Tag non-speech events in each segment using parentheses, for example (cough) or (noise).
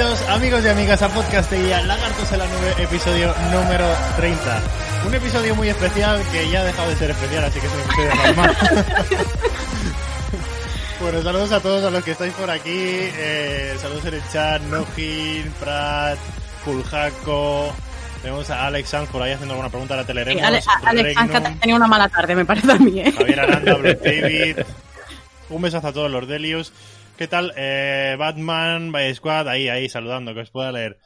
bienvenidos, amigos y amigas, a Podcastería Lagartos en la Nube, episodio número 30. Un episodio muy especial que ya ha dejado de ser especial, así que es un episodio normal. (laughs) bueno, saludos a todos a los que estáis por aquí. eh, saludos en el chat, Nojin, Prat, Fuljaco. Tenemos a Alex Sanz por ahí haciendo alguna pregunta a la Sí, Teleremos. Ale- a- Alex Regnum, Sanz tenía una mala tarde, me parece a mí, ¿eh? Javier Aranda, Black (laughs) David. Un besazo a todos los Delius. ¿Qué tal? Eh, Batman, by Squad, ahí, ahí, saludando, que os pueda leer.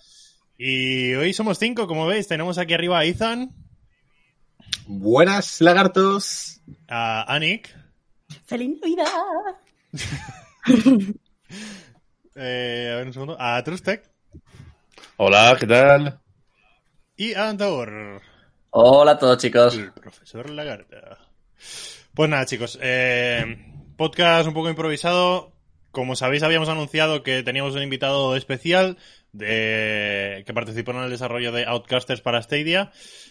Y hoy somos cinco, como veis. Tenemos aquí arriba a Ethan, Buenas lagartos. a Anik, ¡Feliz Navidad! (laughs) eh, a ver un segundo, a Trustek Hola, ¿qué tal? y a Antaur, Hola a todos chicos. el profesor Lagarta. Pues nada, chicos, eh, podcast un poco improvisado. Como sabéis, habíamos anunciado que teníamos un invitado especial de, que participó en el desarrollo de Outcasters para Stadia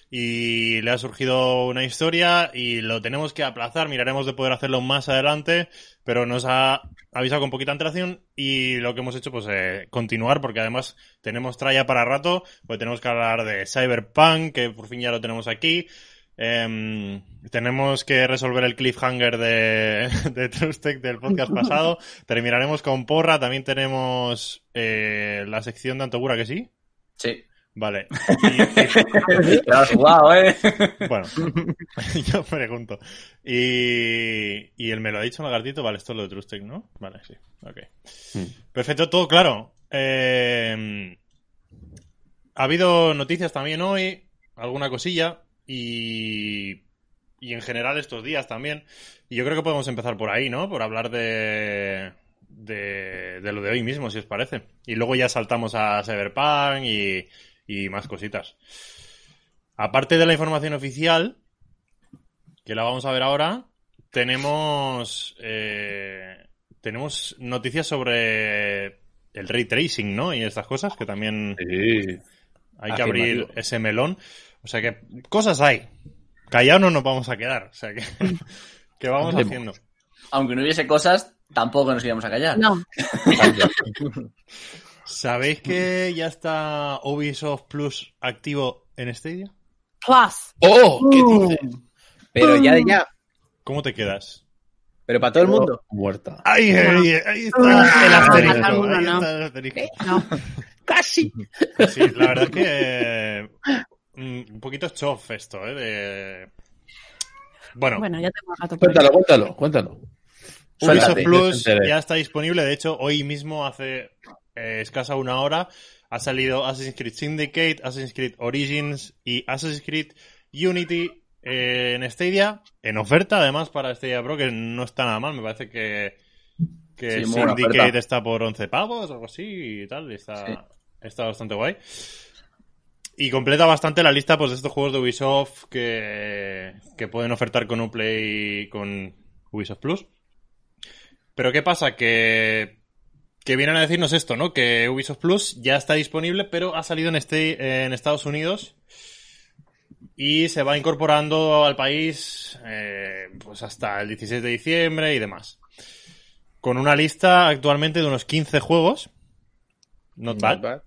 y le ha surgido una historia y lo tenemos que aplazar. Miraremos de poder hacerlo más adelante, pero nos ha avisado con poquita antelación y lo que hemos hecho pues eh, continuar porque además tenemos tralla para rato, pues tenemos que hablar de Cyberpunk, que por fin ya lo tenemos aquí. Em, tenemos que resolver el cliffhanger de, (laughs) de Trustech del podcast (laughs) pasado. Terminaremos con Porra. También tenemos eh, la sección de Antogura, que sí. Sí. Vale. (laughs) Y- Te lo has jugado, ¿eh? bueno, yo pregunto. Y, y él me lo ha dicho Lagartito. Vale, esto es lo de Trustech, ¿no? Vale, sí. Ok. Perfecto, todo claro. Eh, ha habido noticias también hoy, alguna cosilla, y, y en general estos días también. Y yo creo que podemos empezar por ahí, ¿no? Por hablar de, de, de lo de hoy mismo, si os parece. Y luego ya saltamos a Cyberpunk y, y más cositas. Aparte de la información oficial, que la vamos a ver ahora, tenemos, eh, tenemos noticias sobre el ray tracing, ¿no? Y estas cosas que también Sí. hay que abrir ese melón. O sea que cosas hay. Callados no nos vamos a quedar. O sea que, (laughs) que vamos Hablemos. haciendo. Aunque no hubiese cosas, tampoco nos íbamos a callar. No, (laughs) ¿Sabéis que ya está Ubisoft Plus activo en Stadia? plus. ¡Oh! ¿Qué Mm. dices? Pero ya, ya. ¿Cómo te quedas? Pero para todo el mundo. Muerta. Ahí, ahí, ahí está Ah, el asterisco. ahí no. está el asterisco. No, (laughs) Casi. Sí, la verdad es que un poquito chof esto, ¿eh? De... Bueno, ya tengo. Cuéntalo, cuéntalo, cuéntalo. Ubisoft Plus ya está disponible. De hecho, hoy mismo, hace eh, escasa una hora, ha salido Assassin's Creed Syndicate, Assassin's Creed Origins y Assassin's Creed Unity eh, en Stadia. En oferta, además, para Stadia Pro, que no está nada mal. Me parece que, que Sí, Syndicate está por 11 pavos o algo así y tal. y está, Sí. está bastante guay. Y completa bastante la lista pues, de estos juegos de Ubisoft que, que pueden ofertar con Uplay con Ubisoft Plus. Pero ¿qué pasa? Que, que vienen a decirnos esto, ¿no? Que Ubisoft Plus ya está disponible, pero ha salido en, este, en Estados Unidos y se va incorporando al país eh, pues hasta el 16 de diciembre y demás. Con una lista actualmente de unos 15 juegos. Not bad.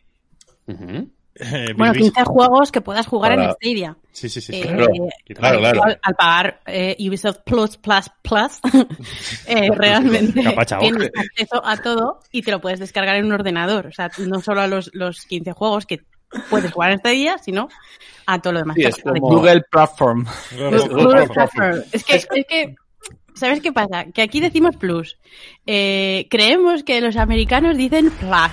Eh, Bueno, Bilbis- 15 juegos que puedas jugar en Para- Stadia. Sí, sí, sí. Eh, Claro, claro, claro. Al, al pagar eh, Ubisoft Plus Plus Plus, (laughs) eh, realmente tienes acceso a todo y te lo puedes descargar en un ordenador. O sea, no solo a los, los 15 juegos que puedes jugar en este día, sino a todo lo demás. Sí, es como- Google Platform. Google Google Platform. Es que, es que, ¿sabes qué pasa? Que aquí decimos plus. Eh, creemos que los americanos dicen plus.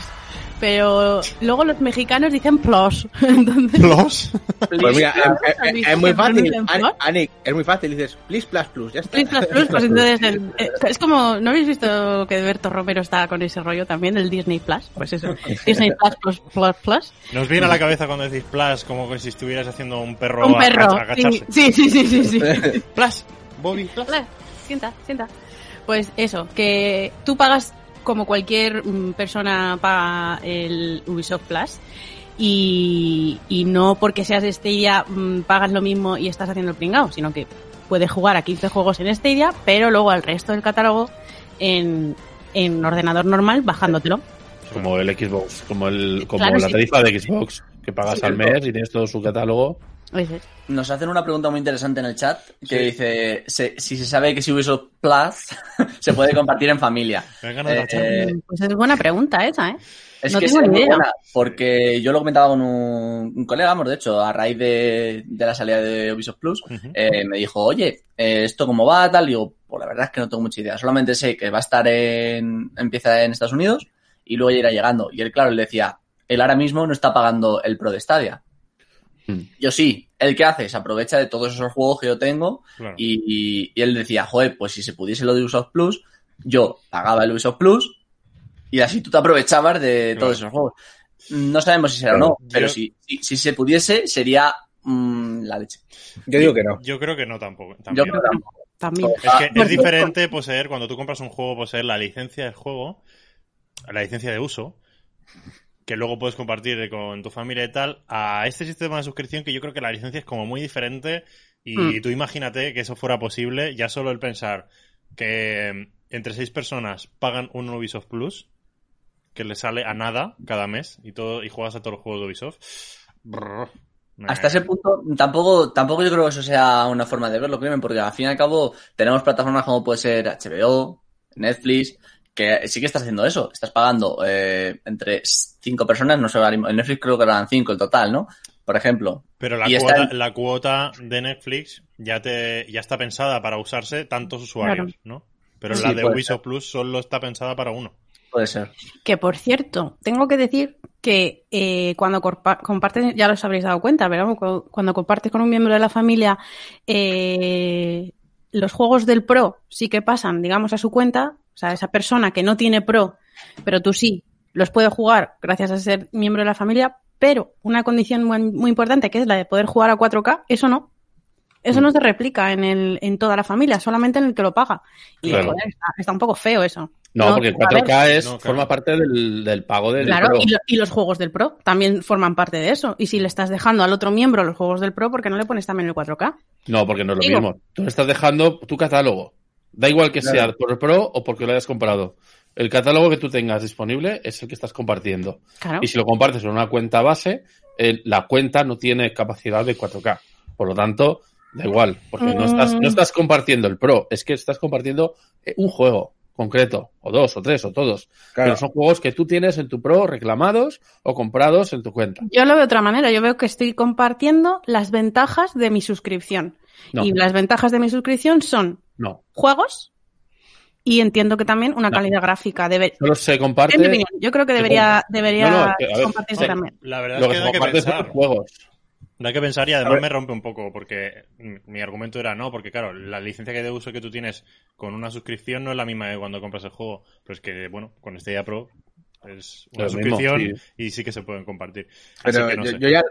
Pero luego los mexicanos dicen plus. (laughs) Entonces, ¿Los? Pues mira, eh, eh, eh, es muy fácil. Anik, es muy fácil. Dices, please, plus, plus. Ya está. Plus, plus, plus, pues (laughs) entonces el- eh, es como, ¿no habéis visto que Berto Romero está con ese rollo también del Disney Plus? Pues eso, (laughs) Disney Plus, plus, plus, plus. Nos viene a la cabeza cuando decís plus como que si estuvieras haciendo un perro, Un a- perro. agacharse. Sí, sí, sí, sí, sí. Plus, Bobby, plus. Sienta, sienta. Pues eso, que tú pagas como cualquier mm, persona paga el Ubisoft Plus y, y no porque seas de Stadia mm, pagas lo mismo y estás haciendo el pringao, sino que puedes jugar a 15 juegos en Stadia, pero luego al resto del catálogo en, en ordenador normal bajándotelo. Como el Xbox, como el como Claro, la sí. tarifa de Xbox, que pagas Sí, al mes y tienes todo su catálogo. Nos hacen una pregunta muy interesante en el chat que Sí. dice se- si se sabe que si Ubisoft Plus (laughs) se puede compartir en familia. Eh, eh, Pues es buena pregunta esa, ¿eh? Es No que tengo es idea. buena, porque yo lo comentaba con un, un colega, hemos de hecho, a raíz de, de la salida de Ubisoft Plus, eh, me dijo, oye, eh, ¿esto cómo va? Tal, digo, pues la verdad es que no tengo mucha idea, solamente sé que va a estar en, empieza en Estados Unidos y luego ya irá llegando. Y él, claro, él decía, él ahora mismo no está pagando el Pro de Stadia. Hmm. Yo sí, él que hace, se aprovecha de todos esos juegos que yo tengo Claro. y, y- y él decía, joder, pues si se pudiese lo de Ubisoft Plus, yo pagaba el Ubisoft Plus y así tú te aprovechabas de Claro. todos esos juegos. No sabemos si será o no, Yo- pero si, si, si se pudiese, sería mm, la leche. Yo digo que no. Yo creo que no tampoco. Yo también. creo que tampoco. También. Es que es diferente poseer, cuando tú compras un juego, poseer la licencia del juego, la licencia de uso, que luego puedes compartir con tu familia y tal, a este sistema de suscripción que yo creo que la licencia es como muy diferente y Mm. tú imagínate que eso fuera posible, ya solo el pensar que mm, entre seis personas pagan un Ubisoft Plus, que le sale a nada cada mes y todo y juegas a todos los juegos de Ubisoft. Hasta ese punto, tampoco, tampoco yo creo que eso sea una forma de verlo, porque al fin y al cabo tenemos plataformas como puede ser HBO, Netflix, que sí que estás haciendo eso. Estás pagando eh, entre cinco personas, no sé, ahora mismo, en Netflix creo que eran cinco el total, ¿no? Por ejemplo. Pero la cuota, en- la cuota de Netflix ya te ya está pensada para usarse tantos usuarios, ¿no? Pero Sí, la de Ubisoft Plus solo está pensada para uno. Puede ser. Que por cierto, tengo que decir que eh, cuando compartes, ya os habréis dado cuenta, pero cu- cuando compartes con un miembro de la familia, eh, los juegos del Pro sí que pasan, digamos, a su cuenta. O sea, esa persona que no tiene Pro, pero tú sí, los puede jugar gracias a ser miembro de la familia, pero una condición muy, muy importante, que es la de poder jugar a 4K, eso no. Eso no se replica en, el, en toda la familia, solamente en el que lo paga. Y Claro. joder, está, está un poco feo eso. No, No, porque ver. 4K es, No, claro. forma parte del, del pago del Claro, Pro. y, lo- y los juegos del Pro también forman parte de eso. Y si le estás dejando al otro miembro los juegos del Pro, ¿por qué no le pones también el 4K? No, porque no es lo Digo. mismo. Tú le estás dejando tu catálogo. Da igual que Claro. sea por el Pro o porque lo hayas comprado. El catálogo que tú tengas disponible es el que estás compartiendo. Claro. Y si lo compartes en una cuenta base, eh, la cuenta no tiene capacidad de 4K. Por lo tanto, da igual, porque no estás, Mm. no estás compartiendo el Pro, es que estás compartiendo eh, un juego concreto, o dos, o tres, o todos. Claro. Pero son juegos que tú tienes en tu Pro reclamados o comprados en tu cuenta. Yo lo veo de otra manera. Yo veo que estoy compartiendo las ventajas de mi suscripción. No, Y las ventajas de mi suscripción son no. juegos y entiendo que también una No. calidad gráfica. Debe... Solo se En mi comparte opinión, yo creo que debería, debería No, no, ver, compartirse también. La verdad lo es que que se da que pensar. los juegos. Da que pensar y además me rompe un poco, porque mi argumento era no, porque claro, la licencia que de uso que tú tienes con una suscripción no es la misma que cuando compras el juego. Pero es que, bueno, con Stadia Pro es una Lo mismo, suscripción sí. y sí que se pueden compartir. Así Pero que no yo, sé. yo ya,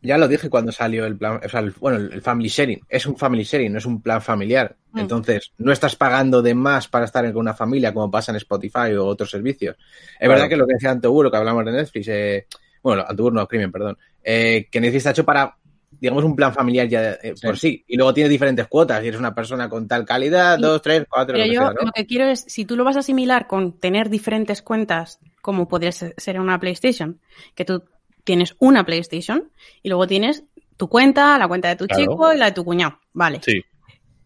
ya lo dije cuando salió el plan, o sea, el, bueno, el family sharing. Es un family sharing, no es un plan familiar. Mm. Entonces, no estás pagando de más para estar con una familia como pasa en Spotify o otros servicios. Es Claro. verdad que lo que decía Antoguro, lo que hablamos de Netflix, eh, bueno, Antoguro no, Crimen, perdón, eh, que Netflix está hecho para, digamos, un plan familiar ya eh, por sí. Y luego tiene diferentes cuotas. Y eres una persona con tal calidad, Sí. dos, tres, cuatro, Pero lo que yo sea, ¿no? lo que quiero es, si tú lo vas a asimilar con tener diferentes cuentas, como podría ser ser en una PlayStation, que tú tienes una PlayStation y luego tienes tu cuenta, la cuenta de tu Claro. chico y la de tu cuñado. Vale. Sí.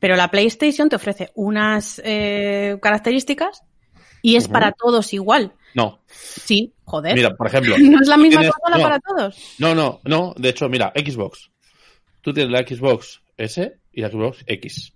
Pero la PlayStation te ofrece unas eh, características y es para todos igual. No. Sí, joder. Mira, por ejemplo. (laughs) no es la misma tienes- consola no. para todos. No, no, no. De hecho, mira, Xbox. Tú tienes la Xbox S y la Xbox X.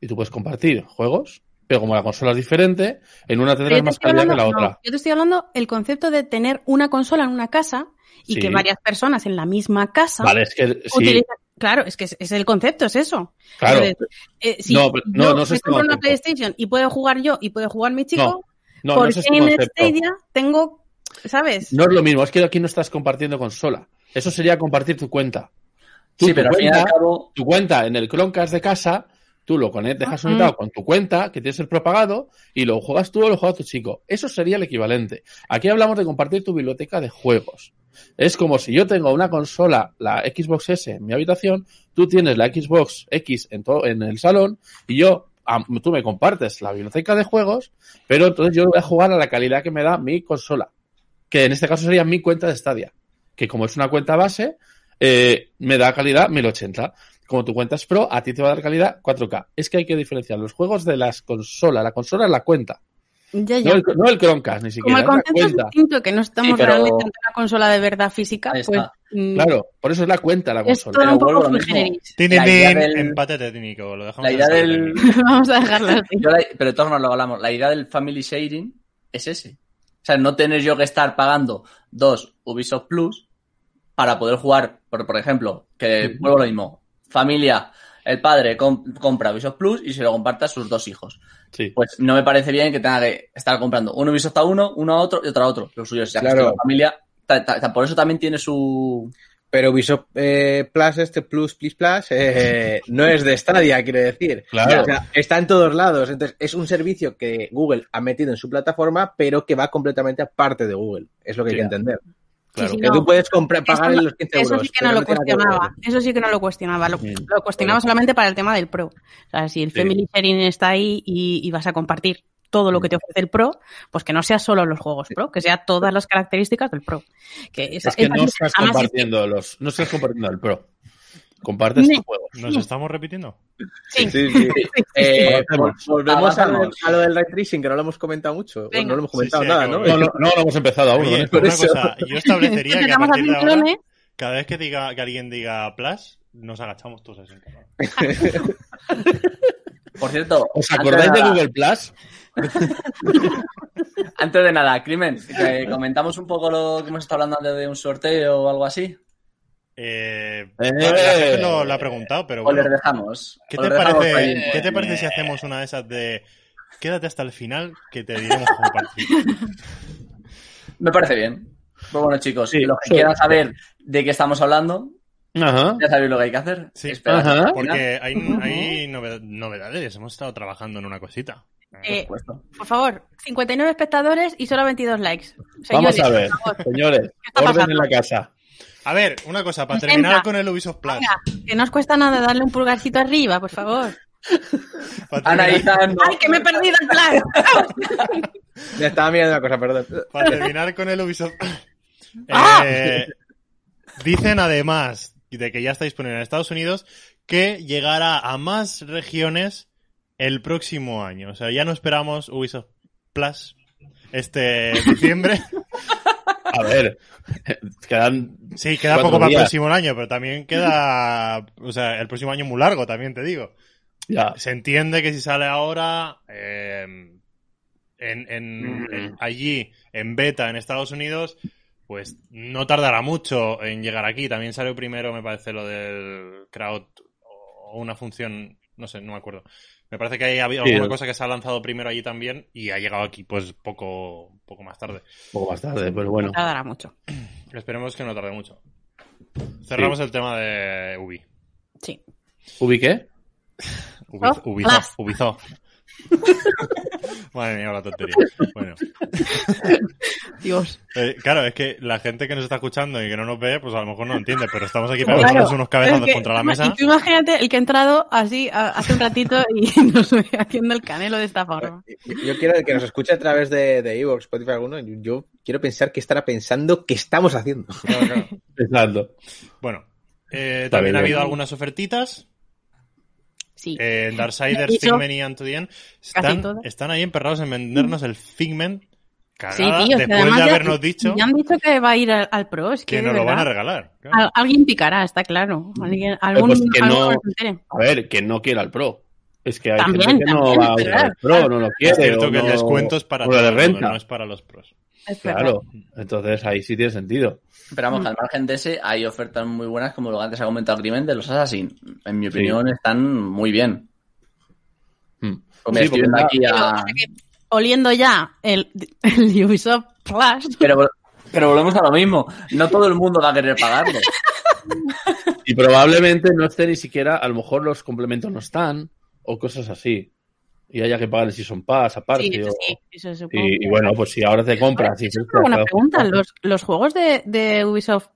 Y tú puedes compartir juegos pero como la consola es diferente, en una tendrás más calidad que la no, otra. yo te estoy hablando el concepto de tener una consola en una casa y Sí. que varias personas en la misma casa Vale, es que sí, utilizan- Claro, es que es, es el concepto, es eso. claro. Entonces, eh, si No, pero- no, yo no me este compro una. PlayStation y puedo jugar yo y puede jugar mi chico, No, no ¿por es qué este en. Stadia tengo, ¿sabes? No es lo mismo, es que aquí no estás compartiendo consola. Eso sería compartir tu cuenta. Tú, Sí, tu pero fin y al cuenta- cabo, tu cuenta en el Chromecast de casa, tú lo conectas, dejas conectado con tu cuenta, que tienes el propagado, y lo juegas tú o lo juega tu chico. Eso sería el equivalente. Aquí hablamos de compartir tu biblioteca de juegos. Es como si yo tengo una consola, la Xbox S, en mi habitación, tú tienes la Xbox X en, todo, en el salón, y yo, tú me compartes la biblioteca de juegos, pero entonces yo voy a jugar a la calidad que me da mi consola. Que en este caso sería mi cuenta de Stadia. Que como es una cuenta base, eh, me da calidad 1080. Como tu cuenta es Pro, a ti te va a dar calidad 4K. Es que hay que diferenciar los juegos de las consolas. La consola es la cuenta. Ya, No el, no el Chromecast, ni Como siquiera. el es la concepto es distinto, que no estamos Sí, pero- realmente ante una consola de verdad física, pues mm, Claro, por eso es la cuenta la es consola. todo Pero un vuelvo poco a lo mismo. La idea del- Empate técnico. Lo dejamos la en idea del... técnico. (laughs) (laughs) Vamos a dejarlo así. Yo la- pero de todas formas lo hablamos. La idea del family sharing es ese. O sea, no tener yo que estar pagando dos Ubisoft Plus para poder jugar, por, por ejemplo, que vuelvo a lo mismo. Familia, el padre com- compra Ubisoft Plus y se lo comparta a sus dos hijos. Sí. Pues no me parece bien que tenga que estar comprando un Ubisoft a uno, uno a otro y otro a otro. Lo suyo es ya que Claro. la familia. ta- ta- ta- por eso también tiene su. Pero Ubisoft eh, Plus, este Plus, Plus, Plus, eh, (laughs) no es de Stadia, quiero decir. Claro. O sea, está en todos lados. Entonces, es un servicio que Google ha metido en su plataforma, pero que va completamente aparte de Google. Es lo que hay que entender. Claro. sí, Que no. tú puedes comprar, pagar Eso, en los 15 eso euros. sí que no lo cuestionaba. Eso sí que no lo cuestionaba. Lo, Mm, lo cuestionaba solamente para el tema del Pro. O sea, si el Sí. Family Sharing está ahí y, y vas a compartir todo lo que te ofrece el Pro, pues que no sea solo los juegos Pro, que sea todas las características del Pro. Que es, Es que no estás compartiendo los, no estás compartiendo el Pro. Compartes tus juegos. ¿Nos estamos repitiendo? sí. Sí, sí. Eh, volvemos a lo, a lo del ray tracing, que no lo hemos comentado mucho. Venga. no lo hemos comentado Sí, sí, nada, ¿no? No, no, no, no hemos empezado aún. Oye, ¿no? pues una eso. cosa, yo establecería que a partir de ahora, cada vez que diga que alguien diga Plus, nos agachamos todos así. (laughs) Por cierto. ¿Os acordáis de nada- Google Plus? (laughs) Antes de nada, Crimen, comentamos un poco lo que hemos estado hablando antes de un sorteo o algo así. Eh, Eh. la gente lo, lo ha preguntado, pero O les bueno. dejamos. ¿Qué O te, parece, ahí. ¿Qué te parece si hacemos una de esas de quédate hasta el final que te diremos cómo partir? (laughs) Me parece bien. Pues bueno, chicos, Sí, los que sí. quieran saber de qué estamos hablando, Ajá. ya sabéis lo que hay que hacer. Sí. Ajá. Porque hay, hay noved- novedades, hemos estado trabajando en una cosita. Eh, por por favor, 59 espectadores y solo 22 likes. Vamos a ver, señores, orden pasando? en la casa. A ver, una cosa, para terminar con el Ubisoft Plus. venga, que no os cuesta nada darle un pulgarcito arriba, por favor. (laughs) Analizando. ¡Ay, que me he perdido el plan! (laughs) Ya estaba mirando una cosa, perdón. para terminar con el Ubisoft. (laughs) ¡Ah! Eh, dicen además de que ya está disponible en Estados Unidos que llegará a más regiones el próximo año. O sea, ya no esperamos Ubisoft Plus este diciembre. A ver, quedan. Sí, queda poco para el días. próximo año, pero también queda. O sea, el próximo año muy largo, también te digo. Ya. Se entiende que si sale ahora. eh, en, en- Mm. en- allí, en beta, en Estados Unidos, pues no tardará mucho en llegar aquí. También salió primero, me parece, lo del crowd o una función, no sé, no me acuerdo. Me parece que hay habido Sí, alguna cosa que se ha lanzado primero allí también y ha llegado aquí pues poco, poco más tarde. Poco más tarde, pero bueno. No tardará mucho. (clears throat) Esperemos que no tarde mucho. Cerramos el tema de Ubi. Sí. ¿Ubi qué? Ubizo, Oh, Ubisoft, Ubisoft. (laughs) Madre mía, la tontería. Bueno, (laughs) Dios. eh, claro, es que la gente que nos está escuchando y que no nos ve, pues a lo mejor no entiende, pero estamos aquí Claro, pegándonos unos cabezazos Es que- contra la mesa. Y tú imagínate el que ha entrado así a- hace un ratito y (laughs) nos ve haciendo el canelo de esta forma. Yo, quiero que nos escuche a través de, de Evox, Spotify, alguno. Yo, yo quiero pensar qué estará pensando que estamos haciendo. Claro, claro. Exacto. Bueno, eh, también ha habido algunas ofertitas. Sí. Eh, Darksiders. (laughs) Figment y End están, están ahí emperrados en vendernos el Figment Sí, cagada tío, que después además de ya- habernos dicho Ya han dicho que va a ir al, al Pro, es que, que de nos lo van a regalar. claro. al- alguien picará, está claro. Alguien, algún, pues que algún no- nos entere. A ver, que no quiera el Pro. Es que hay También, gente que no va a pero usar el claro, Pro, no lo Es quiere. cierto o que el no- descuento es para de todo el mundo, renta. no es para los pros. Es. Claro, entonces ahí sí tiene sentido. Pero vamos, Mm. al margen de ese, hay ofertas muy buenas, como lo que antes ha comentado Crimen, de los Assassin. En mi Sí. opinión, están muy bien. Mm. Pues Sí, estoy viendo aquí a... que, oliendo ya el, el Ubisoft Plus, Pero, pero volvemos a lo mismo. No todo el mundo va a querer pagarlo. Y probablemente no esté ni siquiera, a lo mejor los complementos no están, o cosas así. Y haya que pagar el Season Pass aparte. sí, eso sí, eso y, y bueno, pues si ahora te compras. y una "Claro, pregunta. Los, los juegos de, de Ubisoft,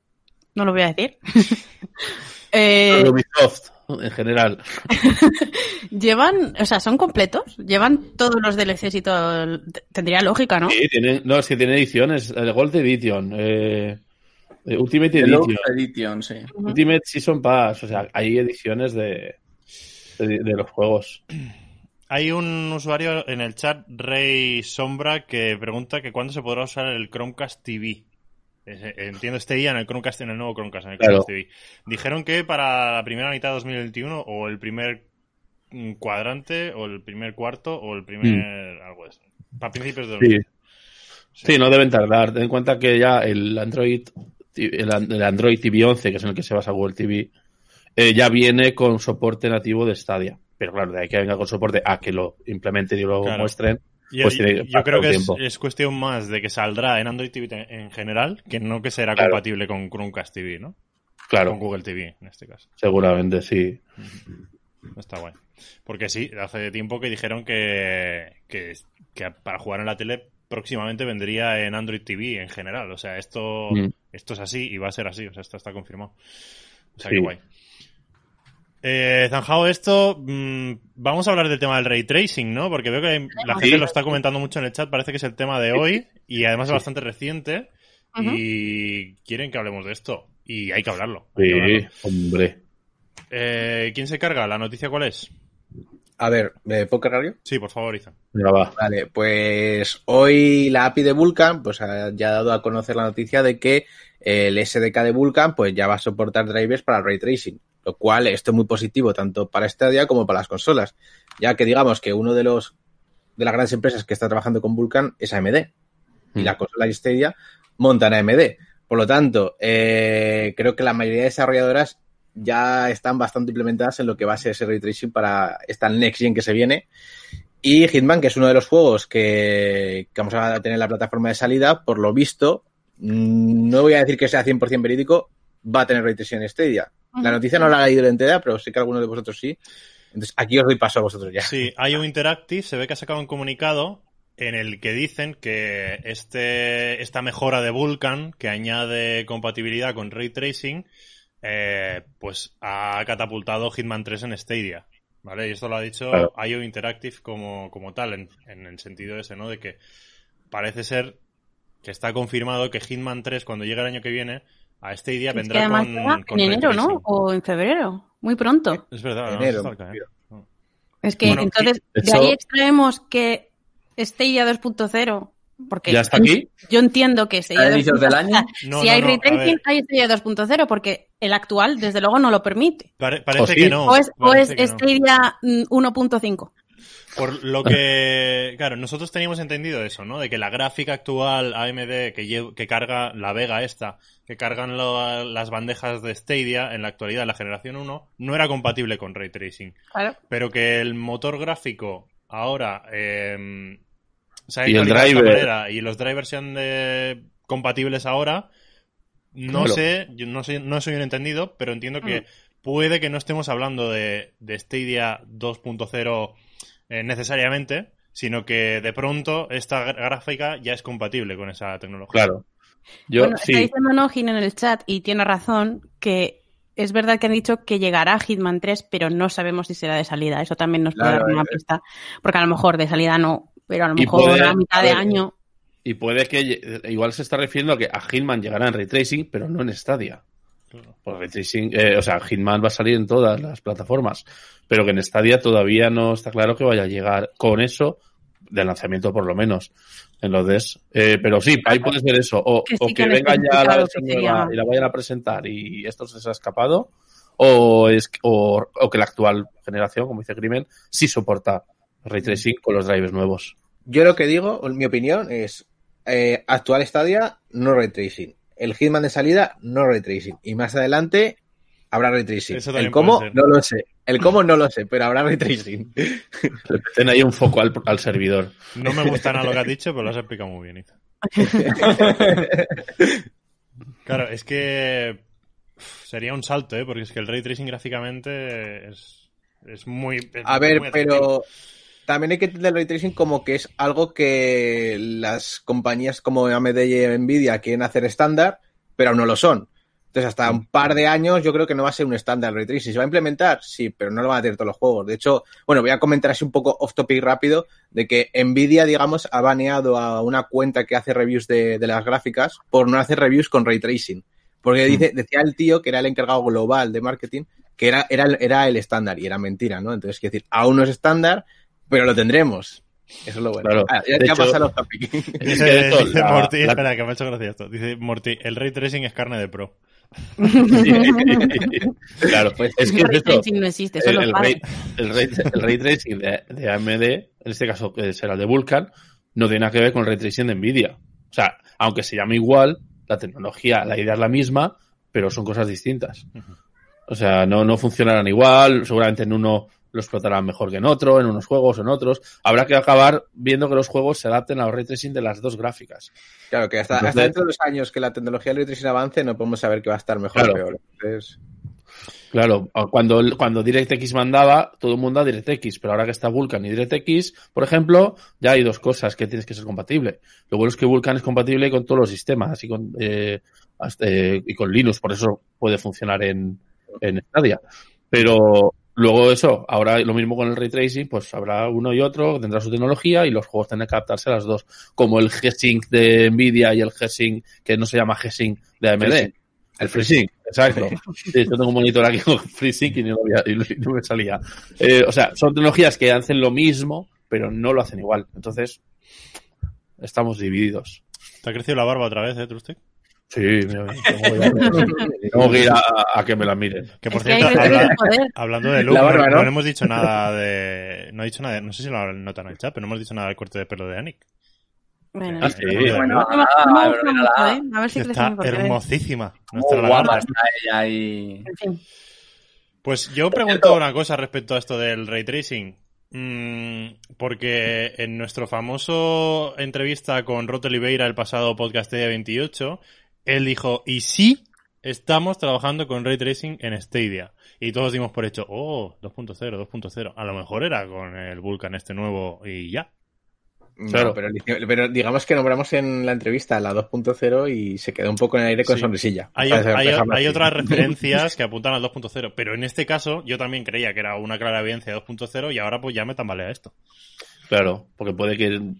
no lo voy a decir, (laughs) eh, Ubisoft, en general. (laughs) llevan, o sea, son completos, llevan todos los DLCs y todo. el- Tendría lógica, ¿no? Sí, tiene, no, es que tiene ediciones. El Gold Edition, eh, eh, Ultimate Edition, Edition, sí. Ultimate Season Pass. O sea, hay ediciones de, de, de los juegos. Hay un usuario en el chat, Rey Sombra, que pregunta que cuándo se podrá usar el Chromecast TV. Entiendo este día en el Chromecast, en el nuevo Chromecast, en el Claro. Chromecast TV. Dijeron que para la primera mitad de 2021 o el primer mm, cuadrante o el primer cuarto o el primer algo de eso. Para principios de Mm. Sí. 2000. Sí, no deben tardar. Ten en cuenta que ya el Android, el, an- el Android TV 11, que es en el que se basa Google TV, eh, ya viene con soporte nativo de Stadia. Pero claro, de ahí que venga con soporte a que lo implementen y lo Claro. muestren. Yo, Pues tiene yo creo que es, cuestión más de que saldrá en Android TV en general que no que será Claro. compatible con Chromecast TV, ¿no? Claro, Con Google TV, en este caso. seguramente sí. Está guay. Porque sí, hace tiempo que dijeron que, que, que para jugar en la tele próximamente vendría en Android TV en general. O sea, esto, Mm. esto es así y va a ser así. O sea, esto está confirmado. O sea, Sí. que guay. Eh, zanjado esto, mm, vamos a hablar del tema del ray tracing, ¿no? Porque veo que la Sí. gente lo está comentando mucho en el chat. Parece que es el tema de hoy y además es bastante reciente. Ujú. Y quieren que hablemos de esto. Y hay que hablarlo. hay que Sí, hablarlo. hombre. Eh, ¿Quién se carga? ¿La noticia cuál es? A ver, ¿de Poker Radio? Sí, por favor. Venga, va. Vale, pues hoy la API de Vulkan pues ha ya ha dado a conocer la noticia de que el SDK de Vulkan pues ya va a soportar drivers para el ray tracing, lo cual esto es muy positivo tanto para Stadia como para las consolas, ya que digamos que uno de los de las grandes empresas que está trabajando con Vulkan es AMD y Mm. la consola y Stadia montan AMD. Por lo tanto, eh, creo que la mayoría de desarrolladoras ya están bastante implementadas en lo que va a ser ese ray tracing para esta next gen que se viene. Y Hitman, que es uno de los juegos que, que vamos a tener en la plataforma de salida, por lo visto, mm, no voy a decir que sea 100% verídico, va a tener ray tracing en Stadia. La noticia no la he leído entera, pero sé que alguno de vosotros sí. Entonces, aquí os doy paso a vosotros ya. Sí, IO Interactive se ve que ha sacado un comunicado en el que dicen que este, esta mejora de Vulkan, que añade compatibilidad con Ray Tracing, eh, pues ha catapultado Hitman 3 en Stadia. ¿Vale? Y esto lo ha dicho Claro. IO Interactive como, como tal, en, en el sentido ese, ¿no? De que parece ser que está confirmado que Hitman 3, cuando llegue el año que viene, a Stadia Es que vendrá además con, llega con en enero, ¿no? O en febrero. Muy pronto. Es verdad, En no, enero, cerca, ¿eh? Es que Bueno, entonces, de eso- ahí extraemos que Stadia 2.0, porque ¿Ya está aquí? yo entiendo que Stadia ¿A inicios del 2.0, año? No, si no, hay no, ver. hay Stadia 2.0, porque el actual, desde luego, no lo permite. Pare- parece ¿O sí? que no. o es, o es que no. Stadia mm, 1.5. Por lo que, (laughs) claro, nosotros teníamos entendido eso, ¿no? De que la gráfica actual AMD que, lle- que carga la Vega esta, que cargan lo- las bandejas de Stadia en la actualidad, la generación 1, no era compatible con Ray Tracing. Claro. Pero que el motor gráfico ahora eh, se ha Y el de driver. manera y los drivers sean de- compatibles ahora, no Claro. sé, yo no soy, no soy un entendido, pero entiendo que Mm. puede que no estemos hablando de, de Stadia 2.0 eh, necesariamente, sino que de pronto esta gráfica ya es compatible con esa tecnología. Claro. Yo bueno, sí. está diciendo Nojin en el chat, y tiene razón, que es verdad que han dicho que llegará Hitman 3, pero no sabemos si será de salida. Eso también nos puede Claro, dar una eh. pista. Porque a lo mejor de salida no, pero a lo mejor puede- a mitad de año. Y puede que igual se está refiriendo a que a Hitman llegará en Ray Tracing, pero no en Stadia. Pues Ray Tracing, eh, o sea, Hitman va a salir en todas las plataformas, pero que en Stadia todavía no está claro que vaya a llegar con eso, de lanzamiento por lo menos, en los DES. Eh, pero sí, ahí puedes ver eso, o Que o sí que, que no venga ya la versión nueva y la vayan a presentar y esto se les ha escapado, o, es, o, o que la actual generación, como dice Crimen, sí soporta ray tracing con los drivers nuevos. Yo lo que digo, mi opinión es eh, actual Stadia, no ray tracing. El Hitman de salida, no ray tracing. Y más adelante habrá ray tracing. El cómo, no lo sé. El cómo no lo sé, pero habrá ray tracing. Le meten ahí un foco al, al servidor. No me gusta nada lo que has dicho, pero lo has explicado muy bien. (laughs) Claro, es que sería un salto, ¿eh? Porque es que el ray tracing gráficamente es, es muy. es A ver, muy atractivo. También hay que entender el ray tracing como que es algo que las compañías como AMD y Nvidia quieren hacer estándar, pero aún no lo son. Entonces, hasta un par de años yo creo que no va a ser un estándar el ray tracing. ¿Se va a implementar? Sí, pero no lo van a tener todos los juegos. De hecho, bueno, voy a comentar así un poco off topic rápido de que Nvidia, digamos, ha baneado a una cuenta que hace reviews de, de las gráficas por no hacer reviews con ray tracing. Porque dice, decía el tío que era el encargado global de marketing que era, era, era el estándar y era mentira, ¿no? Entonces, quiero decir, aún no es estándar, pero lo tendremos. Eso es lo bueno. Claro. Ah, ya ya hecho- pasa los topic. (laughs) Dice, dice la- Morty, la- espera, que me ha hecho gracia esto. Dice Morty, el ray tracing es carne de pro. (laughs) claro, Pues es que El ray tracing no existe, El, el ray, el, ray, el ray tracing de, de AMD, en este caso que será el de Vulkan, no tiene nada que ver con el ray tracing de Nvidia. O sea, aunque se llame igual, la tecnología, la idea es la misma, pero son cosas distintas. O sea, no, no funcionarán igual, seguramente en uno lo explotarán mejor que en otro, en unos juegos, en otros. Habrá que acabar viendo que los juegos se adapten al ray tracing de las dos gráficas. Claro, que hasta, Entonces- hasta dentro de los años que la tecnología del ray tracing avance, no podemos saber que va a estar mejor Claro. o peor. Entonces, Claro, cuando, cuando DirectX mandaba, todo el mundo a DirectX, pero ahora que está Vulkan y DirectX, por ejemplo, ya hay dos cosas que tienes que ser compatible. Lo bueno es que Vulkan es compatible con todos los sistemas y con, eh, hasta- eh, y con Linux, por eso puede funcionar en, en Stadia. Pero luego eso, ahora lo mismo con el ray tracing, pues habrá uno y otro, tendrá su tecnología y los juegos tendrán que adaptarse a las dos, como el G-Sync de Nvidia y el G-Sync, que no se llama G-Sync de AMD. FreeSync. El FreeSync, exacto. Sí, yo tengo un monitor aquí con FreeSync y no, y no me salía. Eh, o sea, son tecnologías que hacen lo mismo, pero no lo hacen igual. Entonces, estamos divididos. ¿Te ha crecido la barba otra vez, eh, Trustek? Sí, tengo, que- tengo que ir a, a que me la miren. Que por Es cierto, habla- hablando de barba, no, ¿no? hemos dicho nada de. No he dicho nada, de- no sé si lo notan en el chat, pero no hemos dicho nada del corte de pelo de Anik. Bueno, Ah, sí. Bueno, no. A ver si Está hermosísima. Nuestra guapa está ella ahí. En fin. Pues yo pregunto una cosa respecto a esto del ray tracing. Mm, porque en nuestro famoso entrevista con Rot Oliveira, el pasado podcast de 28, él dijo, y sí, estamos trabajando con ray tracing en Stadia. Y todos dimos por hecho, oh, 2.0, 2.0. A lo mejor era con el Vulkan este nuevo y ya. no, Claro. pero, pero digamos que nombramos en la entrevista la 2.0 y se quedó un poco en el aire con Sí. sonrisilla. Hay, O sea, hay- dejamos hay así. otras (laughs) referencias que apuntan al 2.0, pero en este caso yo también creía que era una clara evidencia de 2.0 y ahora pues ya me tambalea esto. Claro, porque puede que el,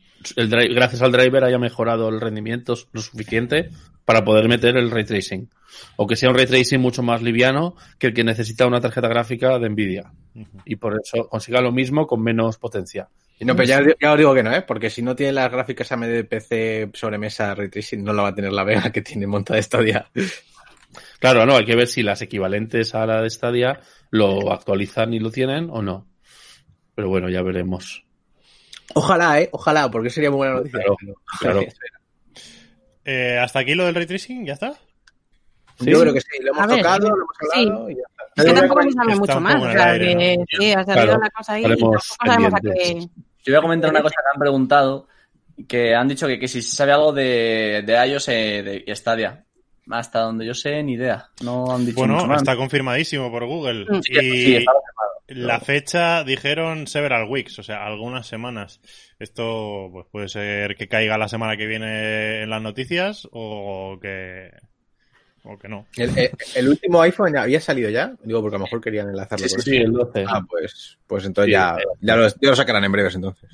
gracias al driver haya mejorado el rendimiento lo suficiente para poder meter el ray tracing. O que sea un ray tracing mucho más liviano que el que necesita una tarjeta gráfica de Nvidia. Y por eso consiga lo mismo con menos potencia. No, pero ya, ya os digo que no, ¿eh? Porque si no tiene las gráficas AMD PC sobre mesa Ray Tracing, no la va a tener la Vega que tiene montada Stadia. Claro, no, hay que ver si las equivalentes a la de Stadia lo actualizan y lo tienen o no. Pero bueno, ya veremos. Ojalá, ¿eh? Ojalá, porque sería muy buena noticia. Claro, Pero- claro. (laughs) Eh, ¿Hasta aquí lo del ray tracing? ¿Ya está? Yo creo que sí, lo hemos A ver, tocado, lo hemos sí. hablado y ya está. Es que tampoco se sabe mucho más. O sea, que ¿no? sí, ha salido Claro, la cosa ahí y tampoco estaremos sabemos a qué. pendientes. Yo voy a comentar una cosa que han preguntado, que han dicho que, que si se sabe algo de, de iOS eh, de, y Stadia. Hasta donde yo sé, ni idea. No han dicho mucho Bueno, más. está confirmadísimo por Google. Sí, Y sí, está confirmado. la fecha dijeron several weeks, o sea, algunas semanas. Esto pues puede ser que caiga la semana que viene en las noticias o que o que no. El, el- el último iPhone ya había salido ya. Digo, porque a lo mejor querían enlazarlo Sí, Sí, eso. el 12. Ah, pues, pues entonces Sí, ya, eh. ya, lo, ya lo sacarán en breves entonces.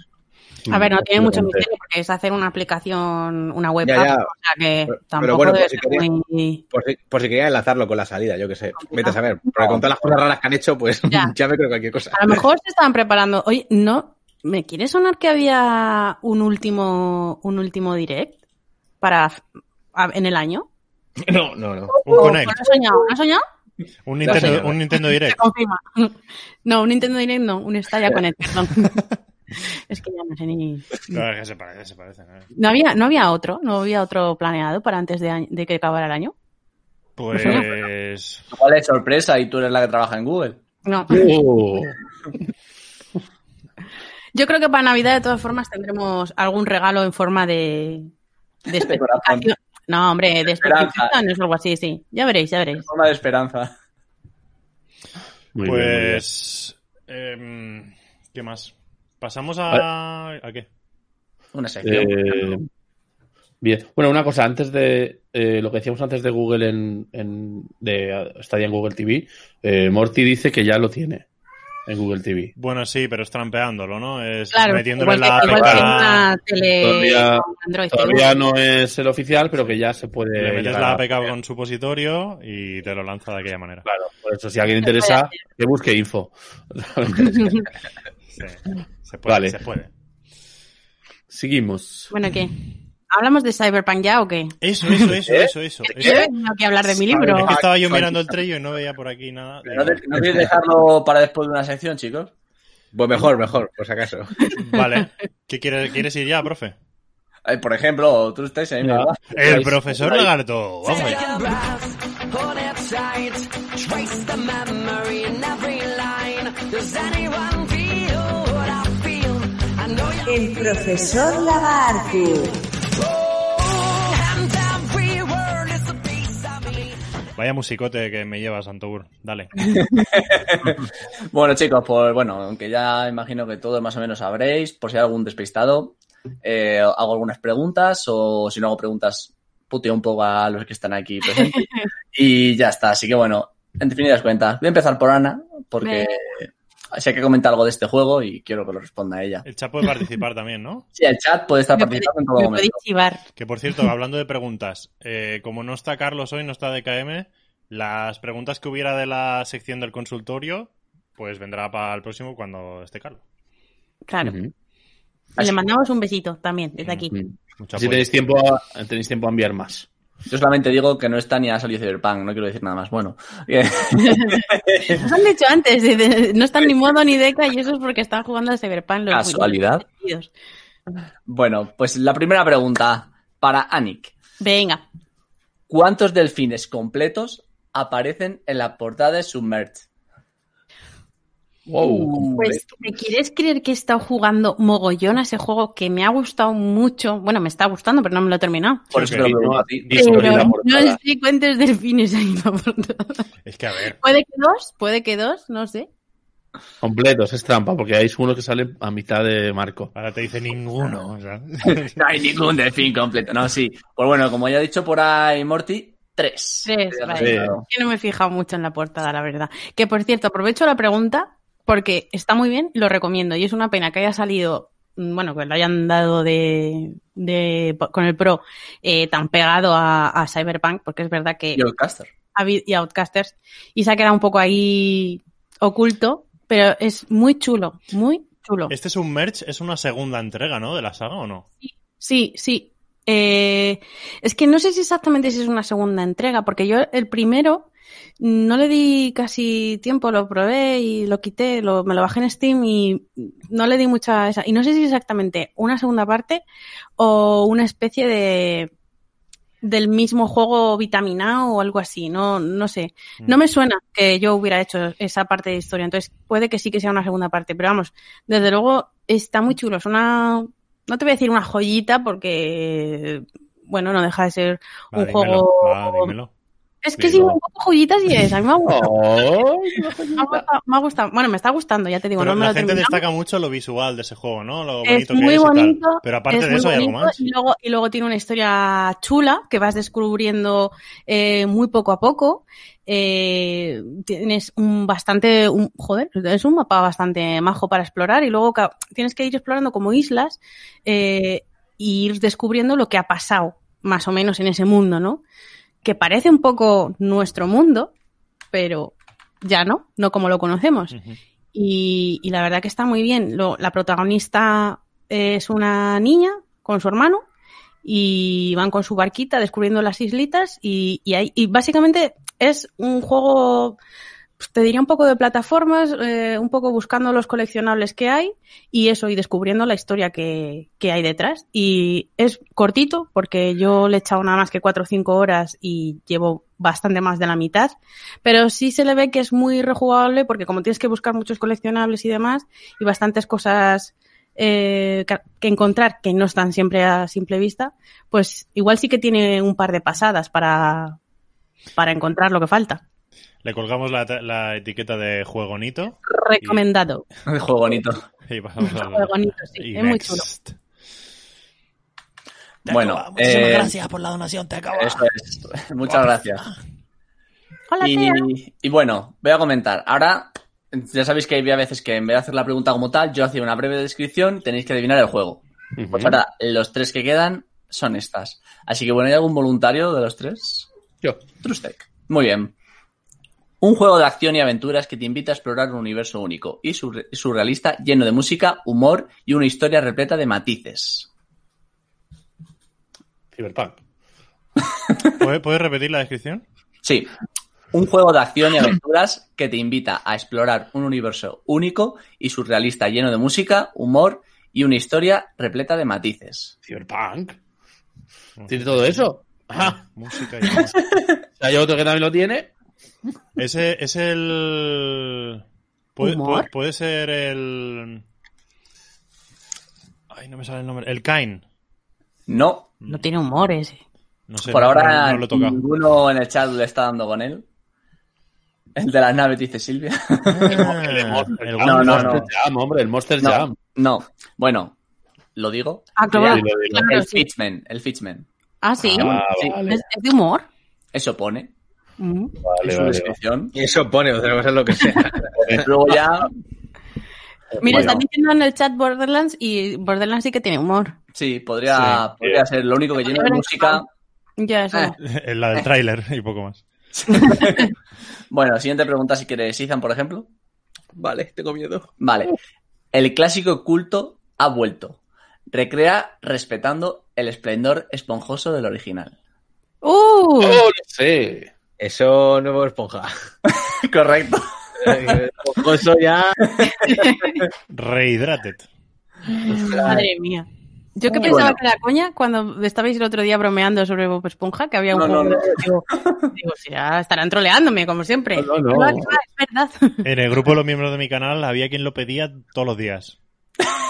A ver, no tiene mucho misterio porque es hacer una aplicación, una web Ya, app, ya. o sea que Pero- tampoco pero bueno, debe pues si ser quería- muy... Por si, por si querían enlazarlo con la salida, yo qué sé. Vete a saber. Porque con todas las cosas raras que han hecho, pues Ya. (laughs) ya, me creo cualquier cosa. A lo mejor se estaban preparando. Oye, no, ¿me quiere sonar que había un último, un último direct para a- en el año? (laughs) No, no, no. Un ¿O Connect. lo he soñado? ¿Lo he soñado? Un Nintendo, un Nintendo Se Direct. confirma. (laughs) No, un Nintendo Direct no, un Stadia con perdón. Es que ya no sé ni... Claro, es que se parece, se parece. ¿no? ¿No había, no había otro? ¿No había otro planeado para antes de, que acabara el año? Pues. Igual es sorpresa y tú eres la que trabaja en Google. No. Uh, Yo creo que para Navidad, de todas formas, tendremos algún regalo en forma de, de De. No, hombre, de Esperanza. o algo así, sí. Ya veréis, ya En veréis. forma de esperanza. muy bien, muy bien. Pues. em, ¿Qué más? Pasamos a. ¿A qué? Una sección. Eh, bien. Bueno, una cosa, antes de eh, lo que decíamos antes de Google en, en de Stadia en Google TV, eh, Morty dice que ya lo tiene en Google TV. Bueno, sí, pero es trampeándolo, ¿no? Es Claro, metiéndole igual que, la igual que APK. una tele Todavía- con Android. Todavía no es el oficial, pero que ya se puede. Le metes la a- APK con supositorio y te lo lanza de aquella manera. Claro, por eso si a alguien le interesa, que busque info. (laughs) Sí, (laughs) se puede, Vale. se puede. Seguimos. bueno, ¿qué? ¿Hablamos de Cyberpunk ya o qué? Eso, eso, eso, eso, eso. eso. Tengo que hablar de mi libro. Es que estaba yo mirando el trello y no veía por aquí nada. ¿No, te- no quieres (laughs) dejarlo para después de una sección, chicos? Pues mejor, mejor, por si acaso. Vale. ¿Qué quieres, quieres ir ya, profe? Eh, por ejemplo, tú estáis ahí. ¿verdad? El profesor Lagarto. Vamos allá. Trace the memory in every line. Does anyone piece of me. Vaya musicote que me lleva, Santogur. Dale. (laughs) Bueno, chicos, pues bueno, aunque ya imagino que todos más o menos sabréis, por si hay algún despistado, eh, hago algunas preguntas o si no hago preguntas, puteo un poco a los que están aquí presentes. (laughs) y ya está. Así que bueno, en definidas cuentas, voy a empezar por Ana, porque sé que comenta algo de este juego y quiero que lo responda ella. El chat puede participar también, ¿no? Sí, el chat puede estar Me participando en todo me momento. chivar. Que por cierto, hablando de preguntas, eh, como no está Carlos hoy, no está DKM, las preguntas que hubiera de la sección del consultorio, pues vendrá para el próximo cuando esté Carlos. Claro. Le mandamos un besito también, desde aquí. Si tenéis tiempo, a, tenéis tiempo a enviar más. Yo solamente digo que no está ni ha salido Cyberpunk, no quiero decir nada más. Bueno, (laughs) Nos han dicho antes, no están ni modo ni deca y eso es porque están jugando a Cyberpunk. Los Casualidad. bueno, pues la primera pregunta para Anik. Venga. ¿Cuántos delfines completos aparecen en la portada de Submerged? Wow. Pues, ¿te quieres creer que he estado jugando mogollón a ese juego que me ha gustado mucho? Bueno, me está gustando, pero no me lo he terminado. Por eso te lo no sé cuántos delfines la portada. Es que a ver, Puede que dos, puede que dos, no sé. Completos, es trampa, porque hay uno que sale a mitad de marco. ahora te dice ninguno. o sea. No (laughs) hay ningún delfín completo. No, sí. Pues bueno, como ya he dicho por ahí, Morty, tres. Tres, vale. Sí. Yo no me he fijado mucho en la portada, la verdad. Que por cierto, aprovecho la pregunta porque está muy bien, lo recomiendo. Y es una pena que haya salido, mm, bueno, que lo hayan dado de, de con el Pro eh, tan pegado a, a Cyberpunk, porque es verdad que Y el caster. ha habido- y Outcasters y se ha quedado un poco ahí oculto, pero es muy chulo, muy chulo. Este es un merch, es una segunda entrega, ¿no? De la saga o no? Sí, sí. Eh, es que no sé si exactamente si es una segunda entrega, porque yo el primero no le di casi tiempo, lo probé y lo quité, lo, me lo bajé en Steam y no le di mucha esa. Y no sé si es exactamente una segunda parte o una especie de del mismo juego vitaminado o algo así, no, no sé. No me suena que yo hubiera hecho esa parte de historia, entonces puede que sí que sea una segunda parte, pero vamos, desde luego está muy chulo, es una, no te voy a decir una joyita porque, bueno, no deja de ser un dímelo, juego... va, dímelo. Es que sí, un poco joyita sí es, a mí me ha gustado. ¡Ay, una Me ha gustado, me ha gustado. Bueno, me está gustando, ya te digo, Pero no me la lo gente terminado. destaca mucho lo visual de ese juego, ¿no? Lo Es bonito que muy es y tal. bonito. Pero aparte es de muy eso hay algo más. Y luego, y luego tiene una historia chula que vas descubriendo eh, muy poco a poco. Eh, tienes un bastante, un, joder, es un mapa bastante majo para explorar y luego tienes que ir explorando como islas eh, y ir descubriendo lo que ha pasado más o menos en ese mundo, ¿no? Que parece un poco nuestro mundo, pero ya no, no como lo conocemos. Y, y la verdad que está muy bien. Lo- la protagonista es una niña con su hermano y van con su barquita descubriendo las islitas y, y, hay- y básicamente es un juego, pues, te diría un poco de plataformas, eh, un poco buscando los coleccionables que hay y eso, y descubriendo la historia que, que hay detrás. Y es cortito porque yo le he echado nada más que cuatro o cinco horas y llevo bastante más de la mitad, pero sí se le ve que es muy rejugable porque como tienes que buscar muchos coleccionables y demás y bastantes cosas eh, que encontrar que no están siempre a simple vista, pues igual sí que tiene un par de pasadas para, para encontrar lo que falta. Le colgamos la, la etiqueta de juegonito Recomendado. Un juego bonito. y pasamos al Juegonito, sí, y es muy chulo. Bueno, muchísimas eh, gracias por la donación, te acabo. Eso es. Muchas gracias. Hola. Y, y bueno, voy a comentar. Ahora, ya sabéis que había veces que en vez de hacer la pregunta como tal, yo hacía una breve descripción, tenéis que adivinar el juego. Pues ahora, los tres que quedan son estas. Así que bueno, ¿hay algún voluntario de los tres? Yo. Trustec. Muy bien. Un juego de acción y aventuras que te invita a explorar un universo único y surre- surrealista lleno de música, humor y una historia repleta de matices. Cyberpunk. (laughs) ¿Puedes, puedes repetir la descripción? Sí. Un juego de acción y aventuras que te invita a explorar un universo único y surrealista lleno de música, humor y una historia repleta de matices. Cyberpunk. ¿Tiene todo eso? Ah, Música y música. (laughs) hay otro que también lo tiene. Ese es el. Puede, ¿Humor? puede- puede ser el. Ay, no me sale el nombre. El Kain. No, No tiene humor ese. No sé. por no- ahora no, lo ninguno en el chat le está dando con él. El de las naves, dice Silvia. (laughs) Ah, el No, no, Monster no. Jam, hombre, el Monster No, Jam. no. Bueno, lo digo. Ah, claro, claro, El sí. Fitchman, el Fitchman. Ah, sí. Ah, Sí. vale. ¿Es, es de humor? Eso pone Mm. Vale, su vale, descripción. Y eso pone, otra cosa es lo que sea. (laughs) Luego ya, Mira, Bueno. están diciendo en el chat Borderlands y Borderlands sí que tiene humor. sí, podría, Sí. podría ser lo único que llena de música. Ya, eso. Ah. La del tráiler y poco más. (laughs) Bueno, siguiente pregunta si quieres, Ethan, por ejemplo. Vale, tengo miedo. Vale. El clásico culto ha vuelto. Recrea respetando el esplendor esponjoso del original. ¡Uh! Oh, lo sé. Eso nuevo esponja. (laughs) Correcto. Esponjoso ya. Rehydrated. Madre mía. Yo que Muy pensaba bueno. que era coña cuando estabais el otro día bromeando sobre Bob Esponja, que había un No, no, juego. no. Digo, digo, si ya estarán troleándome, como siempre. No, no, no. Es verdad. En el grupo de los miembros de mi canal había quien lo pedía todos los días.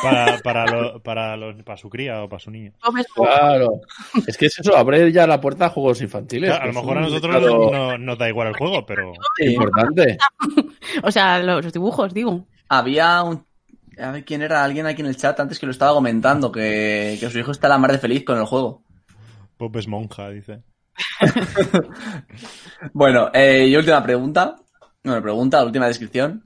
Para, para, lo- para, los- para su cría o para su niño. Claro. Es que es eso, abre ya la puerta a juegos infantiles. Claro, a lo mejor a nosotros mercado no, nos da igual el juego, pero (laughs) importante. (laughs) O sea, los dibujos, digo. Había un. A ver quién era, alguien aquí en el chat antes que lo estaba comentando, que, que su hijo está la mar de feliz con el juego. Bob es monja, dice. (laughs) Bueno, eh, y última pregunta. Bueno, pregunta, última descripción.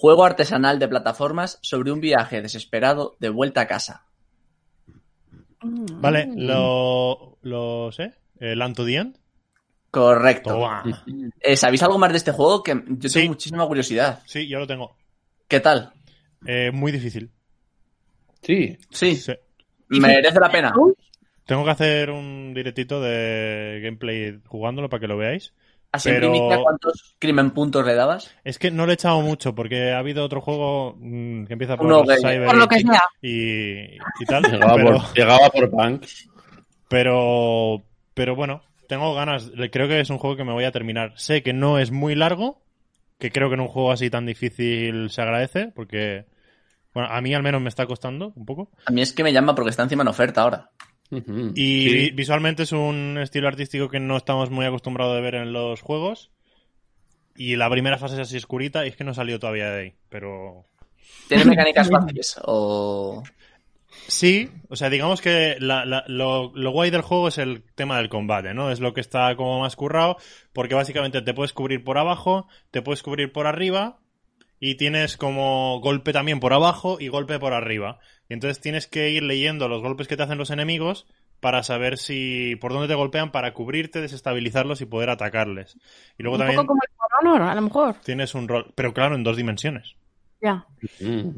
Juego artesanal de plataformas sobre un viaje desesperado de vuelta a casa. Vale, lo, lo sé. El Land to the End. Correcto. Toma. Eh, ¿Sabéis algo más de este juego? Que yo tengo Sí. muchísima curiosidad. Sí, yo lo tengo. ¿Qué tal? Eh, muy difícil. Sí. Sí, Sí. merece la pena. Tengo que hacer un directito de gameplay jugándolo para que lo veáis. Así Pero- en primicia, ¿cuántos crimen puntos le dabas? Es que no le he echado mucho porque ha habido otro juego mm, que empieza por Uno. Cyber Por lo que sea. y, y tal. Llegaba, pero, por, llegaba por punk. pero, pero bueno, tengo ganas. Creo que es un juego que me voy a terminar. Sé que no es muy largo, que creo que en un juego así tan difícil se agradece porque, bueno, a mí al menos me está costando un poco. A mí es que me llama porque está encima en oferta ahora. Y Sí. visualmente es un estilo artístico que no estamos muy acostumbrados de ver en los juegos. Y la primera fase es así oscurita y es que no salió todavía de ahí. Pero ¿Tiene mecánicas fáciles? O... sí, o sea, digamos que la- la- lo, lo guay del juego es el tema del combate, ¿no? Es lo que está como más currado porque básicamente te puedes cubrir por abajo, te puedes cubrir por arriba y tienes como golpe también por abajo y golpe por arriba. Y entonces tienes que ir leyendo los golpes que te hacen los enemigos para saber si por dónde te golpean para cubrirte, desestabilizarlos y poder atacarles. Y luego un también poco como el Honor, a lo mejor. tienes un rol, pero claro, en dos dimensiones. Ya. Mm.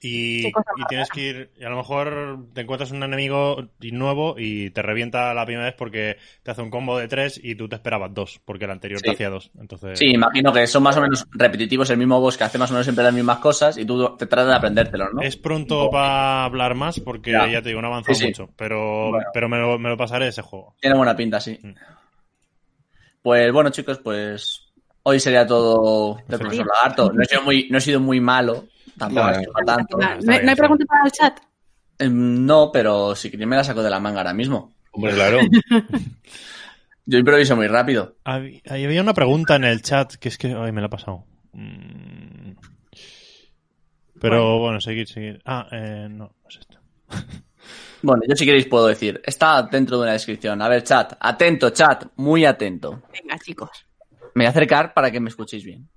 Y, tienes que ir, y a lo mejor te encuentras un enemigo nuevo y te revienta la primera vez porque te hace un combo de tres y tú te esperabas dos, porque el anterior te hacía dos. Entonces, Sí, imagino que son más o menos repetitivos, el mismo boss que hace más o menos siempre las mismas cosas y tú te tratas de aprendértelos, ¿no? es pronto para hablar más porque Ya. ya, te digo, no avanzado Sí, sí. mucho, pero, Bueno. pero me, lo, me lo pasaré ese juego. Tiene buena pinta, sí. Mm. Pues bueno, chicos, pues hoy sería todo del profesor Lagarto. No he sido muy, no he sido muy malo, tampoco No, he sido para tanto. ¿No, está hay- bien, no hay está preguntas para el chat? Em, No, pero si queréis me la saco de la manga ahora mismo. Hombre, claro. (laughs) Yo improviso muy rápido. Hab- ahí Había una pregunta en el chat que es que ay, me la ha pasado. Mm. Pero bueno, seguir, seguir. Ah, eh, no, no es esto. (laughs) Bueno, yo si queréis puedo decir. Está dentro de una descripción. A ver, chat. Atento, chat. Muy atento. Venga, chicos. Me voy a acercar para que me escuchéis bien.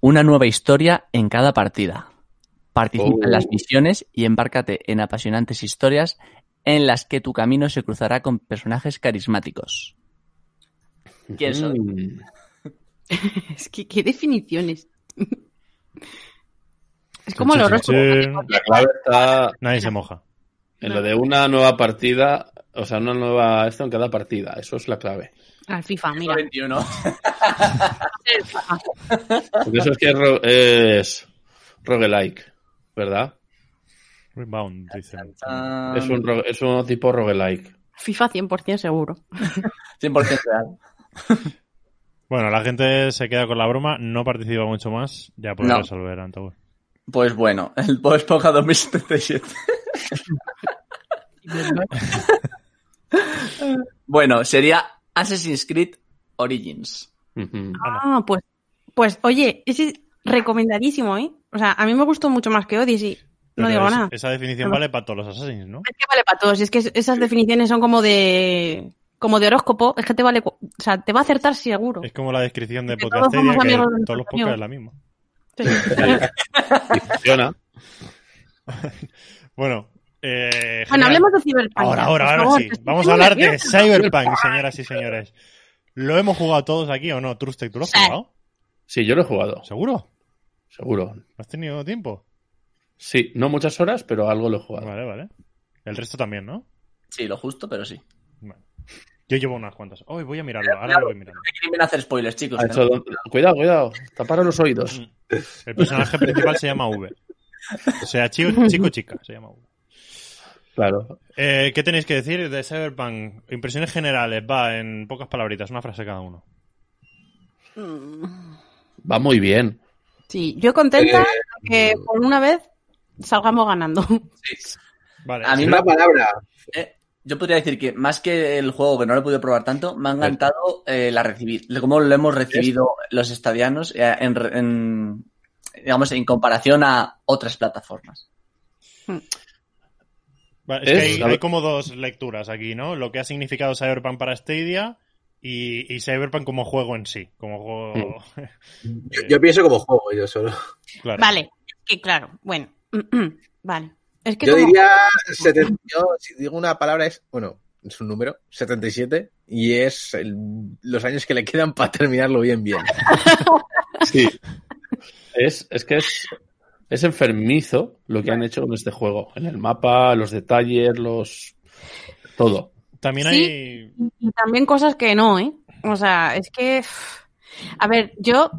Una nueva historia en cada partida. Participa Oh. en las misiones y embárcate en apasionantes historias en las que tu camino se cruzará con personajes carismáticos. ¿Quién soy? Mm. (laughs) Es que, ¿qué definiciones? (laughs) es como los horóscopos. chin. La clave está Nadie se moja. en lo de una nueva partida, o sea, una nueva esto en cada partida. Eso es la clave. Al FIFA, mira. 21. El FIFA. Porque eso es que es, ro- es roguelike, ¿verdad? Rebound, dicen. Ah, Es un, ro- es un tipo roguelike. FIFA 100% seguro. (laughs) 100% real. Bueno, la gente se queda con la broma, no participa mucho más. Ya puede No. resolver, Antoine. Pues bueno, el Bob Esponja 2077. bueno, sería Assassin's Creed Origins. Ah, pues, pues oye, ese es recomendadísimo, ¿eh? O sea, a mí me gustó mucho más que Odyssey. No digo es- nada. Esa definición vale para todos los Assassins, ¿no? Es que vale para todos. y Es que es- esas definiciones son como de como de horóscopo. Es que te vale, o sea, te va a acertar seguro. Es como la descripción de Que todos que los podcasts es la misma. Sí. Y (laughs) funciona. Bueno, eh, Bueno, hablemos de Cyberpunk. Ahora, ahora, ahora favor, sí. Vamos a hablar de. Cyberpunk, señoras y señores. ¿Lo hemos jugado todos aquí o no? Trustek, ¿tú lo has Sí. jugado? Sí, yo lo he jugado, ¿Seguro? seguro. ¿No has tenido tiempo? Sí, no muchas horas, pero algo lo he jugado. Vale, vale. El resto también, ¿no? Sí, lo justo, pero sí. Vale. Yo llevo unas cuantas. Hoy voy a mirarlo, ahora lo voy mirando. No me quieren hacer spoilers, chicos. Hecho no. Cuidado, cuidado. Taparos los oídos. El personaje principal se llama V. O sea, chico, chico chica, se llama V. Claro. Eh, ¿Qué tenéis que decir de Cyberpunk? Impresiones generales, va, en pocas palabritas, una frase cada uno. Va muy bien. Sí, yo contenta que por una vez salgamos ganando. Vale, A mí Una palabra. Eh, yo podría decir que más que el juego que no lo he podido probar tanto, me ha encantado eh, la recibir, cómo lo hemos recibido los estadianos eh, en, digamos en comparación a otras plataformas. Vale, es que hay, como dos lecturas aquí, ¿no? Lo que ha significado Cyberpunk para Stadia y, y Cyberpunk como juego en sí. Como juego. Yo, (laughs) yo pienso como juego, yo solo. claro. Vale, que claro, bueno. (clears throat) Vale. Es que Yo como- diría, seten- yo, si digo una palabra es, bueno, es un número, 77, y es el- los años que le quedan para terminarlo bien, bien. (laughs) Sí. (laughs) Es, es que es, es enfermizo lo que han hecho con este juego. En el mapa, los detalles, los. Todo. También Sí. hay. Y también cosas que no, ¿eh? O sea, es que. A ver, yo.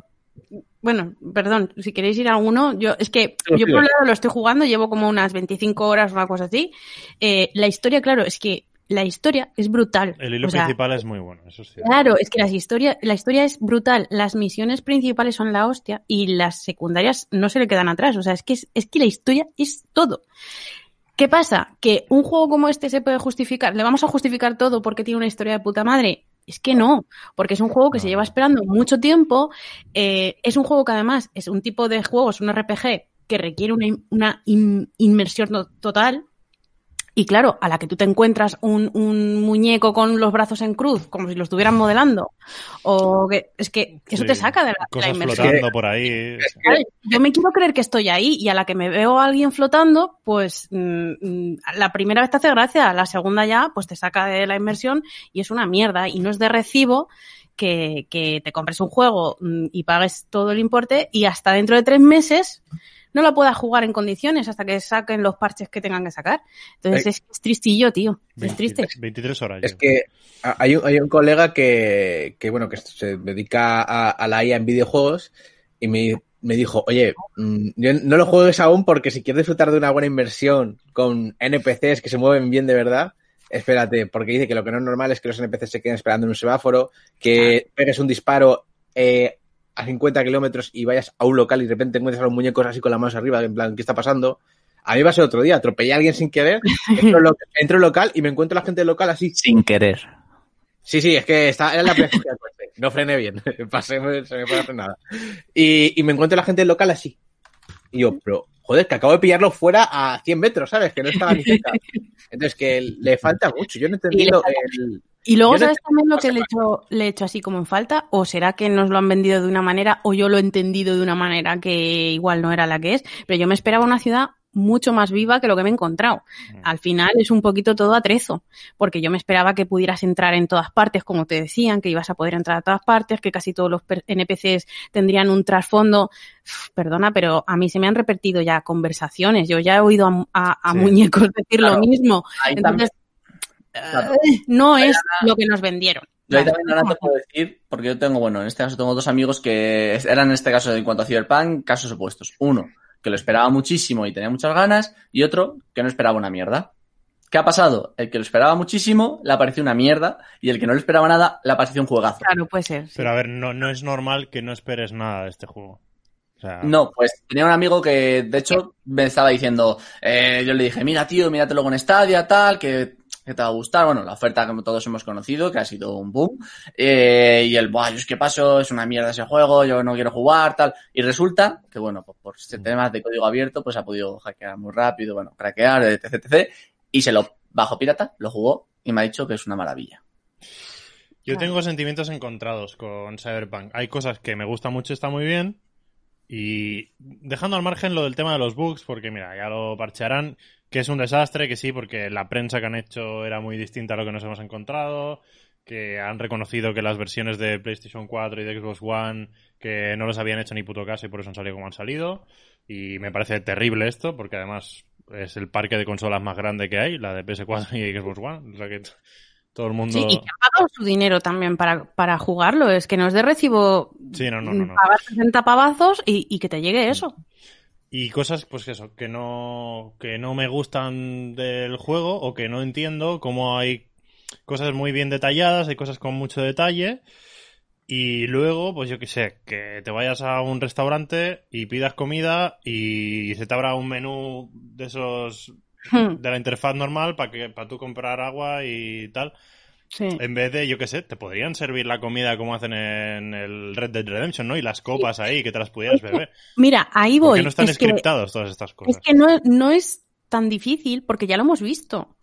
Bueno, perdón, si queréis ir a alguno, yo es que Sí, yo sí. por un lado lo estoy jugando, llevo como unas 25 horas, una cosa así. Eh, la historia, claro, es que la historia es brutal. El hilo O sea, principal es muy bueno, eso sí. Claro, es que las historia, la historia es brutal. Las misiones principales son la hostia y las secundarias no se le quedan atrás. O sea, es que, es, es que la historia es todo. ¿Qué pasa? Que un juego como este se puede justificar. ¿Le vamos a justificar todo porque tiene una historia de puta madre? Es que no, porque es un juego que se lleva esperando mucho tiempo. eh, es un juego que además es un tipo de juego, es un RPG que requiere una, una in- inmersión to- total. Y claro, a la que tú te encuentras un, un muñeco con los brazos en cruz, como si lo estuvieran modelando, o que es que eso Sí. te saca de la, de la Cosas inmersión. flotando por ahí. Claro, Yo me quiero creer que estoy ahí y a la que me veo a alguien flotando, pues mm, mm, la primera vez te hace gracia, la segunda ya, pues te saca de la inmersión y es una mierda y no es de recibo que, que te compres un juego mm, y pagues todo el importe y hasta dentro de tres meses no la pueda jugar en condiciones hasta que saquen los parches que tengan que sacar. Entonces Eh, es, es tristillo, tío. Es 20 triste. 23 horas. Es yo. que hay un, hay un colega que, que, bueno, que se dedica a, a la IA en videojuegos y me, me dijo, oye, mm, yo no lo juegues aún porque si quieres disfrutar de una buena inversión con NPCs que se mueven bien de verdad, espérate, porque dice que lo que no es normal es que los NPCs se queden esperando en un semáforo, que pegues un disparo eh, a 50 kilómetros y vayas a un local y de repente encuentres a los muñecos así con las manos arriba, en plan, ¿qué está pasando? A mí va a ser otro día, atropellé a alguien sin querer, (laughs) entro al lo- entro local y me encuentro a la gente del local así, Sin querer. Sí, sí, es que está, era la presencia. No frené bien. (laughs) Pasé, se me fue frenada. Y, y me encuentro la gente del local así. Y yo, pero, joder, que acabo de pillarlo fuera a 100 metros, ¿sabes? Que no estaba ni cerca. (laughs) Entonces, que le falta mucho. Yo no he entendido el... Y luego, Yo no ¿sabes también lo que le he, hecho, le he hecho así como en falta? ¿O será que nos lo han vendido de una manera o yo lo he entendido de una manera que igual no era la que es? Pero yo me esperaba una ciudad mucho más viva que lo que me he encontrado. Al final es un poquito todo atrezo, porque yo me esperaba que pudieras entrar en todas partes, como te decían, que ibas a poder entrar a todas partes, que casi todos los NPCs tendrían un trasfondo. Uf, Perdona, pero a mí se me han repetido ya conversaciones. Yo ya he oído a, a- a Sí. muñecos decir Claro. lo mismo. Ahí Entonces, Claro. no es lo que nos vendieron. yo también ahora te puedo decir, porque yo tengo, bueno, en este caso tengo dos amigos que eran en este caso en cuanto a Cyberpunk, casos opuestos. Uno, que lo esperaba muchísimo y tenía muchas ganas, y otro, que no esperaba una mierda. ¿Qué ha pasado? El que lo esperaba muchísimo le pareció una mierda, y el que no le esperaba nada le pareció un juegazo. Claro, puede ser. sí. Pero a ver, no, no es normal que no esperes nada de este juego. O sea, No, pues tenía un amigo que, de hecho, me estaba diciendo, eh, yo le dije, mira, tío, míratelo con Stadia, tal, que, que te va a gustar. Bueno, la oferta que todos hemos conocido, que ha sido un boom. Eh, y el, buah, yo es que paso, es una mierda ese juego, yo no quiero jugar, tal. Y resulta que, bueno, pues por este temas de código abierto, pues ha podido hackear muy rápido, bueno, craquear, etc, etc. Y se lo bajó pirata, lo jugó y me ha dicho que es una maravilla. Yo tengo sentimientos encontrados con Cyberpunk. Hay cosas que me gustan mucho, está muy bien. Y dejando al margen lo del tema de los bugs, porque mira, ya lo parchearán, que es un desastre, que sí, porque la prensa que han hecho era muy distinta a lo que nos hemos encontrado, que han reconocido que las versiones de PlayStation 4 y de Xbox One, que no los habían hecho ni puto caso y por eso han salido como han salido. Y me parece terrible esto, porque además es el parque de consolas más grande que hay, la de PS4 y Xbox One. O sea que todo el mundo... Sí, y que han pagado su dinero también para, para jugarlo. Es que no es de recibo Sí, no, no, no, no. pagar 60 pavazos y, y que te llegue eso. Y cosas, pues eso, que no, que no me gustan del juego o que no entiendo, como hay cosas muy bien detalladas, hay cosas con mucho detalle. Y luego, pues yo qué sé, que te vayas a un restaurante y pidas comida y se te abra un menú de esos Hmm, de la interfaz normal para que para tú comprar agua y tal. Sí. En vez de, yo qué sé, te podrían servir la comida como hacen en el Red Dead Redemption, ¿no? Y las copas ahí que te las pudieras beber. Mira, ahí ¿Por voy. qué no están es que, encriptados todas estas cosas? es que no, no es tan difícil porque ya lo hemos visto.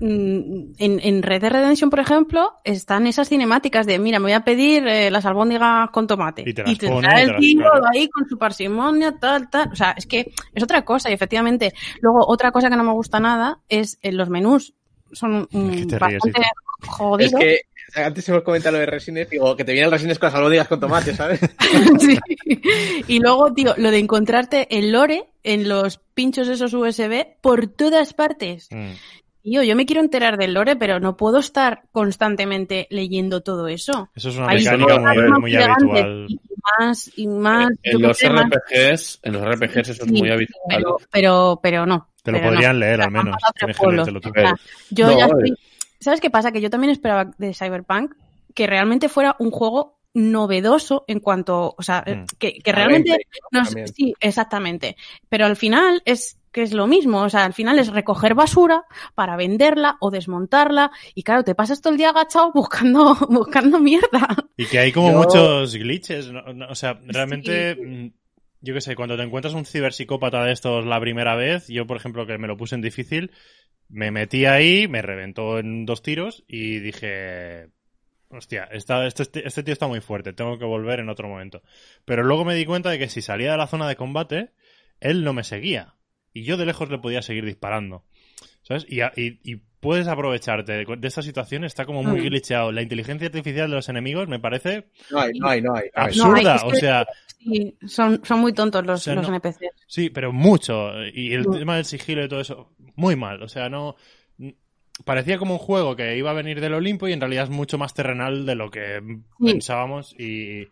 Mm, En, en Red Dead Redemption, por ejemplo, están esas cinemáticas de, mira, me voy a pedir eh, las albóndigas con tomate. Y te las pone, trae el tío claro. ahí con su parsimonia, tal, tal. O sea, es que es otra cosa y efectivamente. Luego, otra cosa que no me gusta nada es en los menús. Son mm, Es que te ríes, hija. Es que antes hemos comentado lo de Resines, digo, que te vienen Resines con las albóndigas con tomate, ¿sabes? (laughs) Sí. Y luego, tío, lo de encontrarte el lore en los pinchos esos USB por todas partes. Mm. Tío, yo me quiero enterar del lore, pero no puedo estar constantemente leyendo todo eso. Eso es una Hay mecánica muy, muy habitual. Y más, y más. En qué los sé, más- RPGs, en los RPGs eso es Sí, muy habitual. Pero, pero, pero no. Te lo pero no. podrían leer al menos. Tienes que leértelo tú. Yo No, ya eh. estoy- ¿Sabes qué pasa? Que yo también esperaba de Cyberpunk que realmente fuera un juego novedoso en cuanto, o sea, Mm. que, realmente sí, exactamente. Pero al final es que es lo mismo, o sea, al final es recoger basura para venderla o desmontarla y claro, te pasas todo el día agachado buscando (laughs) buscando mierda. Y que hay como Yo- muchos glitches. O sea, realmente, mm, yo qué sé, cuando te encuentras un ciberpsicópata de estos la primera vez, yo por ejemplo que me lo puse en difícil, me metí ahí, me reventó en dos tiros y dije, hostia, esta- este, este tío está muy fuerte, tengo que volver en otro momento. Pero luego me di cuenta de que si salía de la zona de combate, él no me seguía. Y yo de lejos le podía seguir disparando. ¿Sabes? Y, a- y- y puedes aprovecharte de, de esta situación, está como muy Mm. glitcheado. La inteligencia artificial de los enemigos me parece No hay, no hay, no hay. no hay. absurda. es que- o sea, Sí, son, son muy tontos los, O sea, los no- NPCs. sí, pero mucho. Y el tema del sigilo y todo eso, muy mal. O sea, no. Parecía como un juego que iba a venir del Olimpo y en realidad es mucho más terrenal de lo que pensábamos y.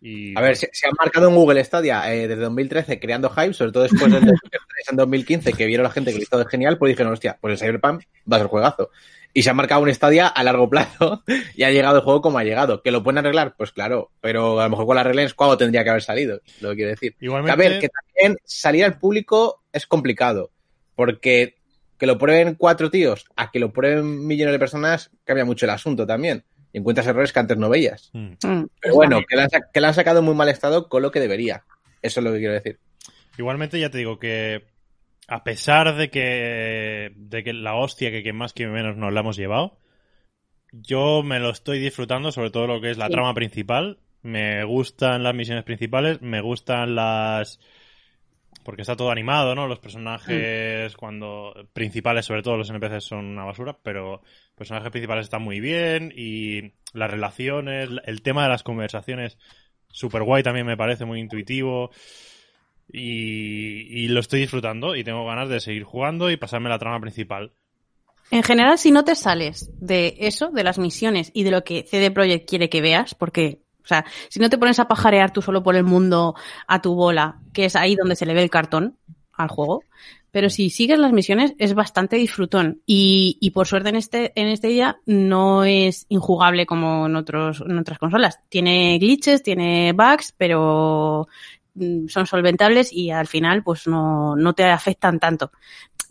y- A ver, se, se han marcado en Google Stadia eh, desde 2013 creando hype, sobre todo después del (laughs) The Witcher 3 en 2015, que vieron la gente que lo hizo de genial, pues dijeron, hostia, pues el Cyberpunk va a ser juegazo. Y se ha marcado un Stadia a largo (laughs) plazo y ha llegado el juego como ha llegado. ¿Que lo pueden arreglar? Pues claro, pero a lo mejor con la regla es cuando tendría que haber salido, lo que quiero decir. Igualmente, A ver, que también salir al público es complicado, porque que lo prueben cuatro tíos a que lo prueben millones de personas cambia mucho el asunto también. Encuentras errores que antes no veías. Mm. Mm, Pero bueno, que la, que la han sacado en muy mal estado con lo que debería. Eso es lo que quiero decir. Igualmente ya te digo que a pesar de que de que la hostia que quien más que menos nos la hemos llevado, yo me lo estoy disfrutando, sobre todo lo que es la Sí. trama principal. Me gustan las misiones principales, me gustan las porque está todo animado, ¿no? Los personajes cuando principales, sobre todo los NPCs son una basura, pero los personajes principales están muy bien y las relaciones, el tema de las conversaciones super guay también me parece muy intuitivo. Y, y lo estoy disfrutando y tengo ganas de seguir jugando y pasarme la trama principal. En general, si no te sales de eso, de las misiones y de lo que CD Projekt quiere que veas, porque, o sea, si no te pones a pajarear tú solo por el mundo a tu bola, que es ahí donde se le ve el cartón al juego, pero si sigues las misiones es bastante disfrutón y, por suerte en este en este día no es injugable como en en otras consolas. Tiene glitches, tiene bugs, pero mm, son solventables y al final pues no, no te afectan tanto.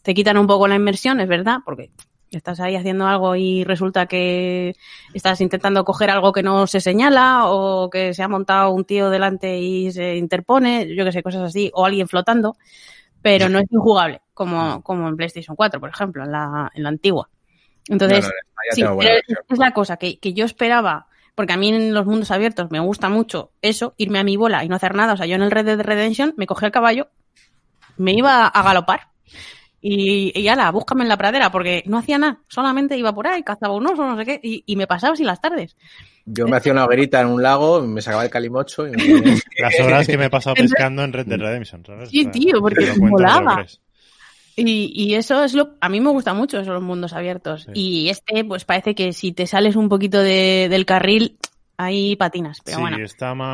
Te quitan un poco la inmersión, es verdad, porque estás ahí haciendo algo y resulta que estás intentando coger algo que no se señala o que se ha montado un tío delante y se interpone, yo que sé, cosas así, o alguien flotando, pero no es injugable, como, como en PlayStation 4, por ejemplo, en la, en la antigua. Entonces, No, no, ya sí, es la cosa que, que yo esperaba, porque a mí en los mundos abiertos me gusta mucho eso, irme a mi bola y no hacer nada. O sea, yo en el Red Dead Redemption me cogí el caballo, me iba a galopar y, y ala, búscame en la pradera, porque no hacía nada, solamente iba por ahí, cazaba un oso, no sé qué, y, y me pasaba así las tardes. Yo me hacía una hoguerita en un lago, me sacaba el calimocho y me... (laughs) Las horas que me he pasado pescando en Red Dead Redemption, ¿sabes? Sí, tío, porque crees. Y, y eso es lo, a mí me gusta mucho eso, los mundos abiertos. Sí. Y este, pues parece que si te sales un poquito de- del carril, ahí patinas, pero sí, bueno. está más...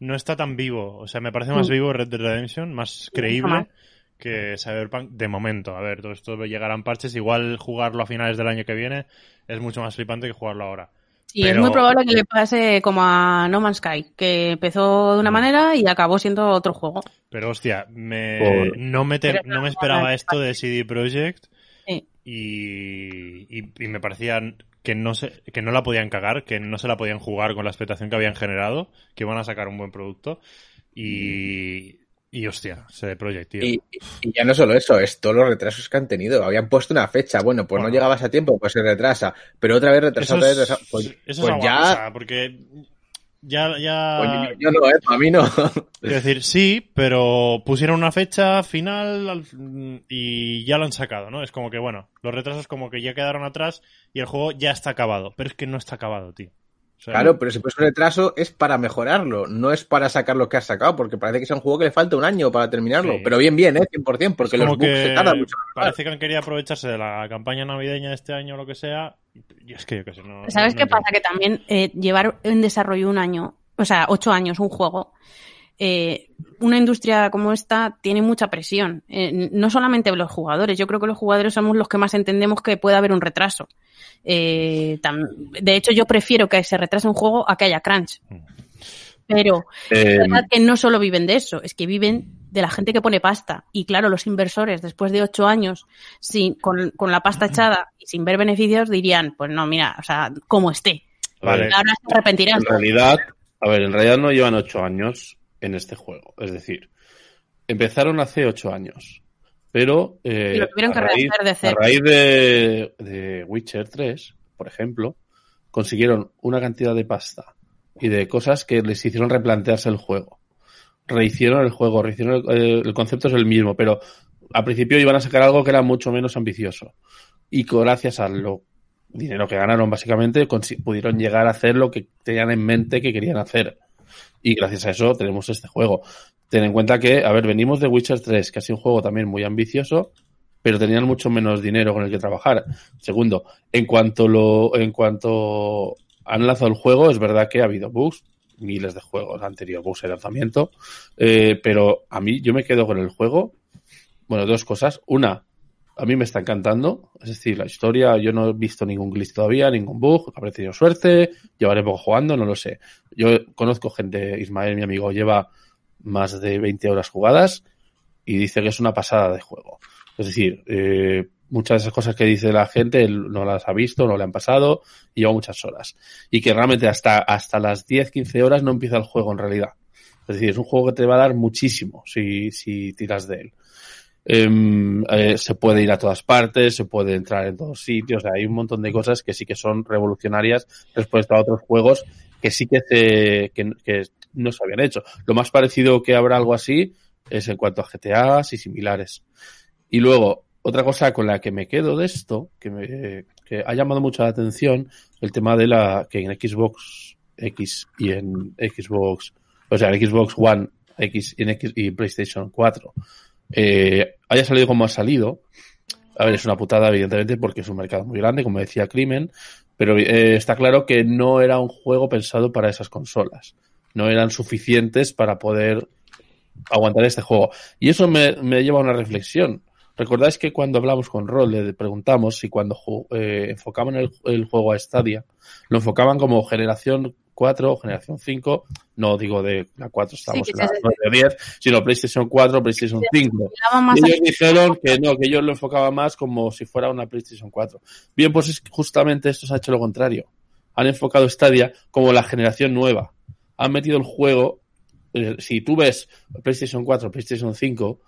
No está tan vivo. O sea, me parece más vivo Red Dead Redemption, más creíble. Que Cyberpunk de momento. A ver, todo esto llegarán parches. Igual jugarlo a finales del año que viene es mucho más flipante que jugarlo ahora. Sí, es muy probable que le pase como a No Man's Sky, que empezó de una Mm. manera y acabó siendo otro juego. Pero hostia, me, Por- no, me te- Pero no me esperaba esto de CD Projekt Sí. y, y, y me parecía que no, se, que no la podían cagar, que no se la podían jugar con la expectación que habían generado, que iban a sacar un buen producto y, y hostia, Projekt, tío. Y, y ya no solo eso, es todos los retrasos que han tenido. Habían puesto una fecha, bueno, pues Bueno. no llegabas a tiempo, pues se retrasa. Pero otra vez retrasado, otra es, vez retrasado. Pues, eso pues es ya... aguanta, porque ya, ya... Yo no, eh, a mí no. (laughs) Quiero decir, sí, pero pusieron una fecha final al- y ya lo han sacado, ¿no? Es como que, bueno, los retrasos como que ya quedaron atrás y el juego ya está acabado. Pero es que no está acabado, tío. Sea, Claro, pero si pues un retraso es para mejorarlo, no es para sacar lo que has sacado, porque parece que es un juego que le falta un año para terminarlo. Sí. Pero bien, bien, ¿eh? 100%, porque los bugs que se tardan mucho. Parece que han querido aprovecharse de la campaña navideña de este año o lo que sea. Y es que yo qué sé, no. ¿Sabes no qué pasa? Que también eh, llevar en desarrollo un año, o sea, ocho años un juego, eh, una industria como esta tiene mucha presión. Eh, no solamente los jugadores, yo creo que los jugadores somos los que más entendemos que puede haber un retraso. Eh, de hecho, yo prefiero que se retrase un juego a que haya crunch. Pero es verdad que no solo viven de eso, es que viven de la gente que pone pasta. Y claro, los inversores, después de ocho años, sin, con, con la pasta echada y sin ver beneficios, dirían, pues no, mira, o sea, como esté. Vale. Ahora se arrepentirán. En realidad, a ver, en realidad no llevan ocho años en este juego. Es decir, empezaron hace ocho años. Pero eh, Y lo tuvieron que a raíz, de a cero. raíz de, de Witcher 3, por ejemplo, consiguieron una cantidad de pasta y de cosas que les hicieron replantearse el juego. Rehicieron el juego, rehicieron el, eh, el concepto es el mismo, pero al principio iban a sacar algo que era mucho menos ambicioso. Y gracias al lo dinero que ganaron, básicamente, pudieron llegar a hacer lo que tenían en mente que querían hacer. Y gracias a eso tenemos este juego. Ten en cuenta que, a ver, venimos de Witcher 3, que ha sido un juego también muy ambicioso, pero tenían mucho menos dinero con el que trabajar. Segundo, en cuanto lo, en cuanto han lanzado el juego, es verdad que ha habido bugs, miles de juegos tenido bugs de lanzamiento, eh, pero a mí yo me quedo con el juego. Bueno, dos cosas. Una, a mí me está encantando. Es decir, la historia, yo no he visto ningún glitch todavía, ningún bug. Habré tenido suerte, llevaré poco jugando, no lo sé. Yo conozco gente, Ismael, mi amigo, lleva más de 20 horas jugadas y dice que es una pasada de juego. Es decir, eh, muchas de esas cosas que dice la gente él no las ha visto, no le han pasado y lleva muchas horas. Y que realmente hasta, hasta las 10, 15 horas no empieza el juego en realidad. Es decir, es un juego que te va a dar muchísimo si, si tiras de él. Em, eh, se puede ir a todas partes, se puede entrar en todos sitios, hay un montón de cosas que sí que son revolucionarias respecto a otros juegos que sí que, se, que, no se habían hecho. Lo más parecido que habrá algo así es en cuanto a GTAs y similares. Y luego, otra cosa con la que me quedo de esto, que, me, que ha llamado mucho la atención, el tema de la que en Xbox X y en Xbox, o sea, en Xbox One X en X y PlayStation 4 eh, haya salido como ha salido. A ver, es una putada, evidentemente, porque es un mercado muy grande, como decía Crimen, pero eh, está claro que no era un juego pensado para esas consolas. No eran suficientes para poder aguantar este juego. Y eso me, me lleva a una reflexión. ¿Recordáis que cuando hablamos con Rol le preguntamos si cuando eh, enfocaban el, el, juego a Stadia, lo enfocaban como generación 4 o generación 5? No digo de la 4 estamos Sí, en la se- 9 o 10, sino PlayStation 4, PlayStation 5. Miraba más Y ellos dijeron que no, que ellos lo enfocaban más como si fuera una PlayStation 4. Bien, pues es que justamente esto se ha hecho lo contrario. Han enfocado Stadia como la generación nueva. Han metido el juego. eh, Si tú ves PlayStation 4, PlayStation 5,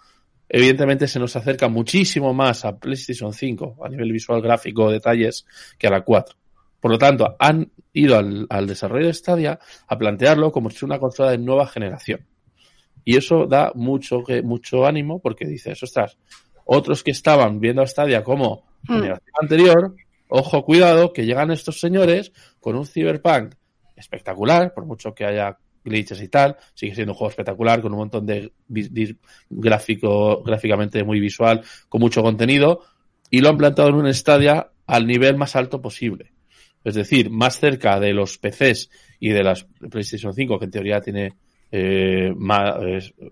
evidentemente se nos acerca muchísimo más a PlayStation 5 a nivel visual, gráfico, detalles, que a la 4. Por lo tanto, han ido al, al desarrollo de Stadia a plantearlo como si fuera una consola de nueva generación. Y eso da mucho, mucho ánimo porque dices, ostras, otros que estaban viendo a Stadia como Mm. generación anterior, ojo, cuidado, que llegan estos señores con un Cyberpunk espectacular, por mucho que haya glitches y tal, sigue siendo un juego espectacular con un montón de gráfico, gráficamente muy visual, con mucho contenido, y lo han plantado en un Stadia al nivel más alto posible. Es decir, más cerca de los PCs y de las PlayStation 5, que en teoría tiene eh, más,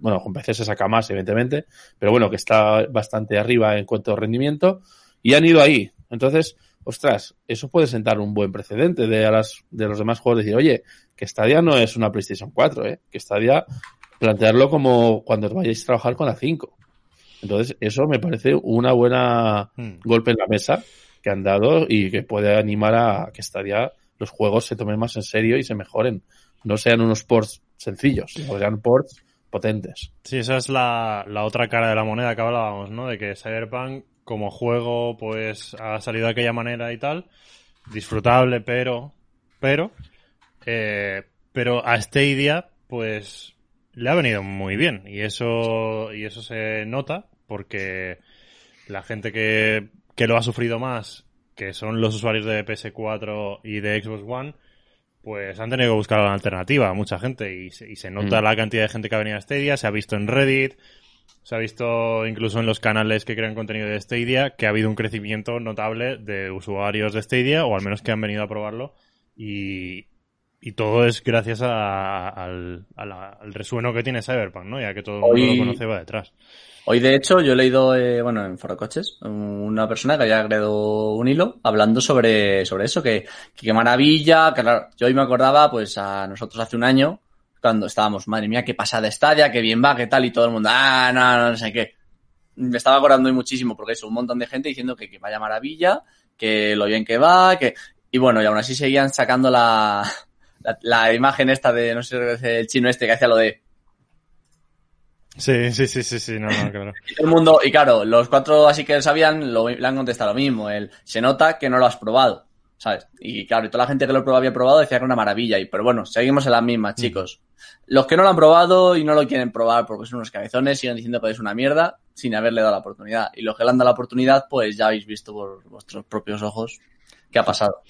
bueno, con PC se saca más, evidentemente, pero bueno, que está bastante arriba en cuanto a rendimiento, y han ido ahí. Entonces, ostras, eso puede sentar un buen precedente de, a las, de los demás juegos, decir, oye, que Stadia no es una PlayStation 4, ¿eh? que Stadia plantearlo como cuando vayáis a trabajar con la 5. Entonces, eso me parece una buena Hmm. golpe en la mesa que han dado y que puede animar a que Stadia los juegos se tomen más en serio y se mejoren. No sean unos ports sencillos, sean ports potentes. Sí, esa es la, la otra cara de la moneda que hablábamos, ¿no? De que Cyberpunk como juego pues ha salido de aquella manera y tal, disfrutable, pero, pero, eh, pero a Stadia pues le ha venido muy bien y eso y eso se nota porque la gente que, que lo ha sufrido más, que son los usuarios de PS4 y de Xbox One, pues han tenido que buscar una alternativa, mucha gente, y se, y se nota Mm. la cantidad de gente que ha venido a Stadia, se ha visto en Reddit, se ha visto incluso en los canales que crean contenido de Stadia, que ha habido un crecimiento notable de usuarios de Stadia, o al menos que han venido a probarlo, y, y todo es gracias a- al, a la- al resueno que tiene Cyberpunk, ¿no? Ya que todo el mundo lo conoce y va detrás. Hoy, de hecho, yo he leído, eh, bueno, en Foro Coches, una persona que había creado un hilo hablando sobre, sobre eso, que, que maravilla, que claro, yo hoy me acordaba, pues, a nosotros hace un año, cuando estábamos, madre mía, qué pasada Stadia, qué bien va, qué tal, y todo el mundo, ah, no, no, no sé qué. Me estaba acordando hoy muchísimo, porque eso, un montón de gente diciendo que, que vaya maravilla, que lo bien que va, que, y bueno, y aún así seguían sacando la, (laughs) la, la imagen esta de, no sé, el chino este que hacía lo de, Sí, sí, sí, sí, sí, no, no, claro. Y (laughs) todo el mundo, y claro, los cuatro así que sabían, lo, le han contestado lo mismo. El, se nota que no lo has probado. ¿sabes? Y claro, y toda la gente que lo probó- había probado decía que era una maravilla. Y, pero bueno, seguimos en la misma, chicos. Los que no lo han probado y no lo quieren probar porque son unos cabezones, siguen diciendo que es una mierda sin haberle dado la oportunidad. Y los que le han dado la oportunidad, pues ya habéis visto por vuestros propios ojos qué ha pasado.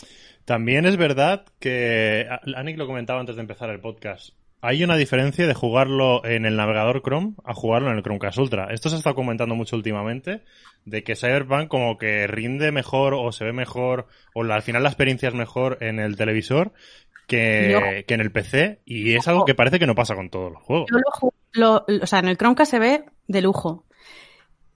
También es verdad que, Anik lo comentaba antes de empezar el podcast, hay una diferencia de jugarlo en el navegador Chrome a jugarlo en el Chromecast Ultra. Esto se ha estado comentando mucho últimamente, de que Cyberpunk como que rinde mejor o se ve mejor, o la- al final la experiencia es mejor en el televisor que, que en el PC, y es algo que parece que no pasa con todos los juegos. Yo lo ju- lo- o sea, en el Chromecast se ve de lujo.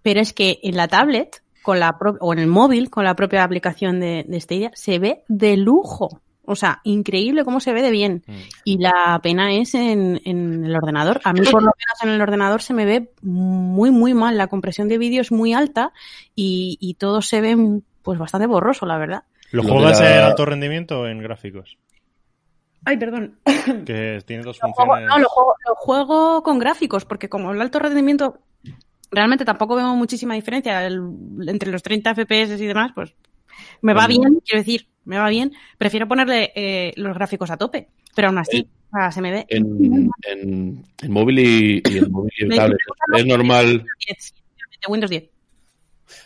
Pero es que en la tablet, con la pro- o en el móvil, con la propia aplicación de, de Stadia, se ve de lujo. O sea, increíble cómo se ve de bien. Mm. Y la pena es en, en el ordenador. A mí, por lo menos en el ordenador, se me ve muy, muy mal. La compresión de vídeo es muy alta y, y todo se ve pues bastante borroso, la verdad. ¿Lo juegas en alto rendimiento o en gráficos? Ay, perdón. (coughs) Que tiene dos Lo juego- funciones. no, lo juego, lo juego con gráficos, porque como el alto rendimiento, realmente tampoco vemos muchísima diferencia el- entre los 30 FPS y demás, pues me va bien, quiero decir, me va bien. Prefiero ponerle eh, los gráficos a tope, pero aún así, o sea, se me ve En, en, en móvil y, y en móvil y tablet. Es normal, 10, de Windows 10.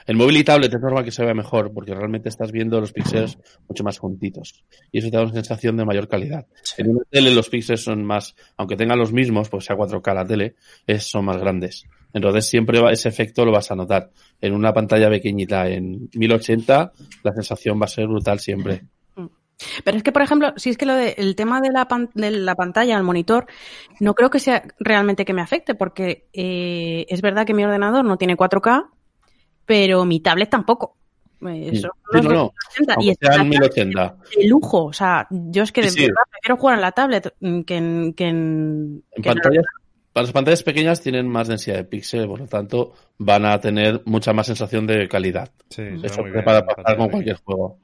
En móvil y tablet es normal que se vea mejor porque realmente estás viendo los píxeles mucho más juntitos y eso te da una sensación de mayor calidad. En una tele los píxeles son más, aunque tengan los mismos, pues sea 4K la tele, es, son más grandes. Entonces siempre va- ese efecto lo vas a notar. En una pantalla pequeñita en 1080 la sensación va a ser brutal siempre. Pero es que, por ejemplo, si es que lo de, el tema de la, pan- de la pantalla, el monitor, no creo que sea realmente que me afecte, porque eh, es verdad que mi ordenador no tiene 4K, pero mi tablet tampoco. Eh, Sí, son no, no. 1080, y Aunque es sea en una 1080. de lujo. O sea, yo es que de Sí, sí. verdad prefiero jugar en la tablet mm, que en. Que en, En que en- pantallas, las pantallas pequeñas tienen más densidad de píxeles, por lo tanto van a tener mucha más sensación de calidad. Sí, Eso muy es bien para pasar con cualquier juego.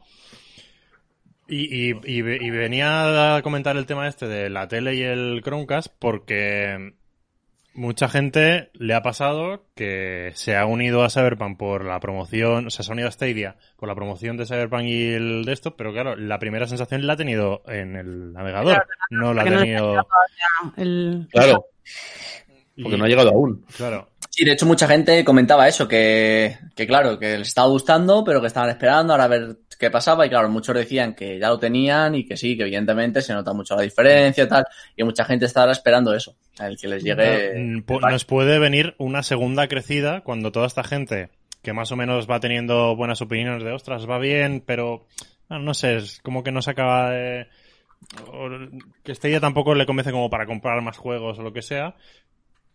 Y, y, y venía a comentar el tema este de la tele y el Chromecast porque mucha gente le ha pasado que se ha unido a Cyberpunk por la promoción, o sea, se ha unido a Stadia por la promoción de Cyberpunk y el de esto, pero claro, la primera sensación la ha tenido en el navegador, no la ha tenido... el- Claro, y- porque no ha llegado aún. Claro, Sí, de hecho mucha gente comentaba eso, que, que claro, que les estaba gustando, pero que estaban esperando ahora a ver qué pasaba y claro, muchos decían que ya lo tenían y que sí, que evidentemente se nota mucho la diferencia y tal, y mucha gente estaba esperando eso, el que les llegue... Mm, Nos puede venir una segunda crecida cuando toda esta gente que más o menos va teniendo buenas opiniones de ostras, va bien, pero ah, no sé, es como que no se acaba de. o que este día tampoco le convence como para comprar más juegos o lo que sea.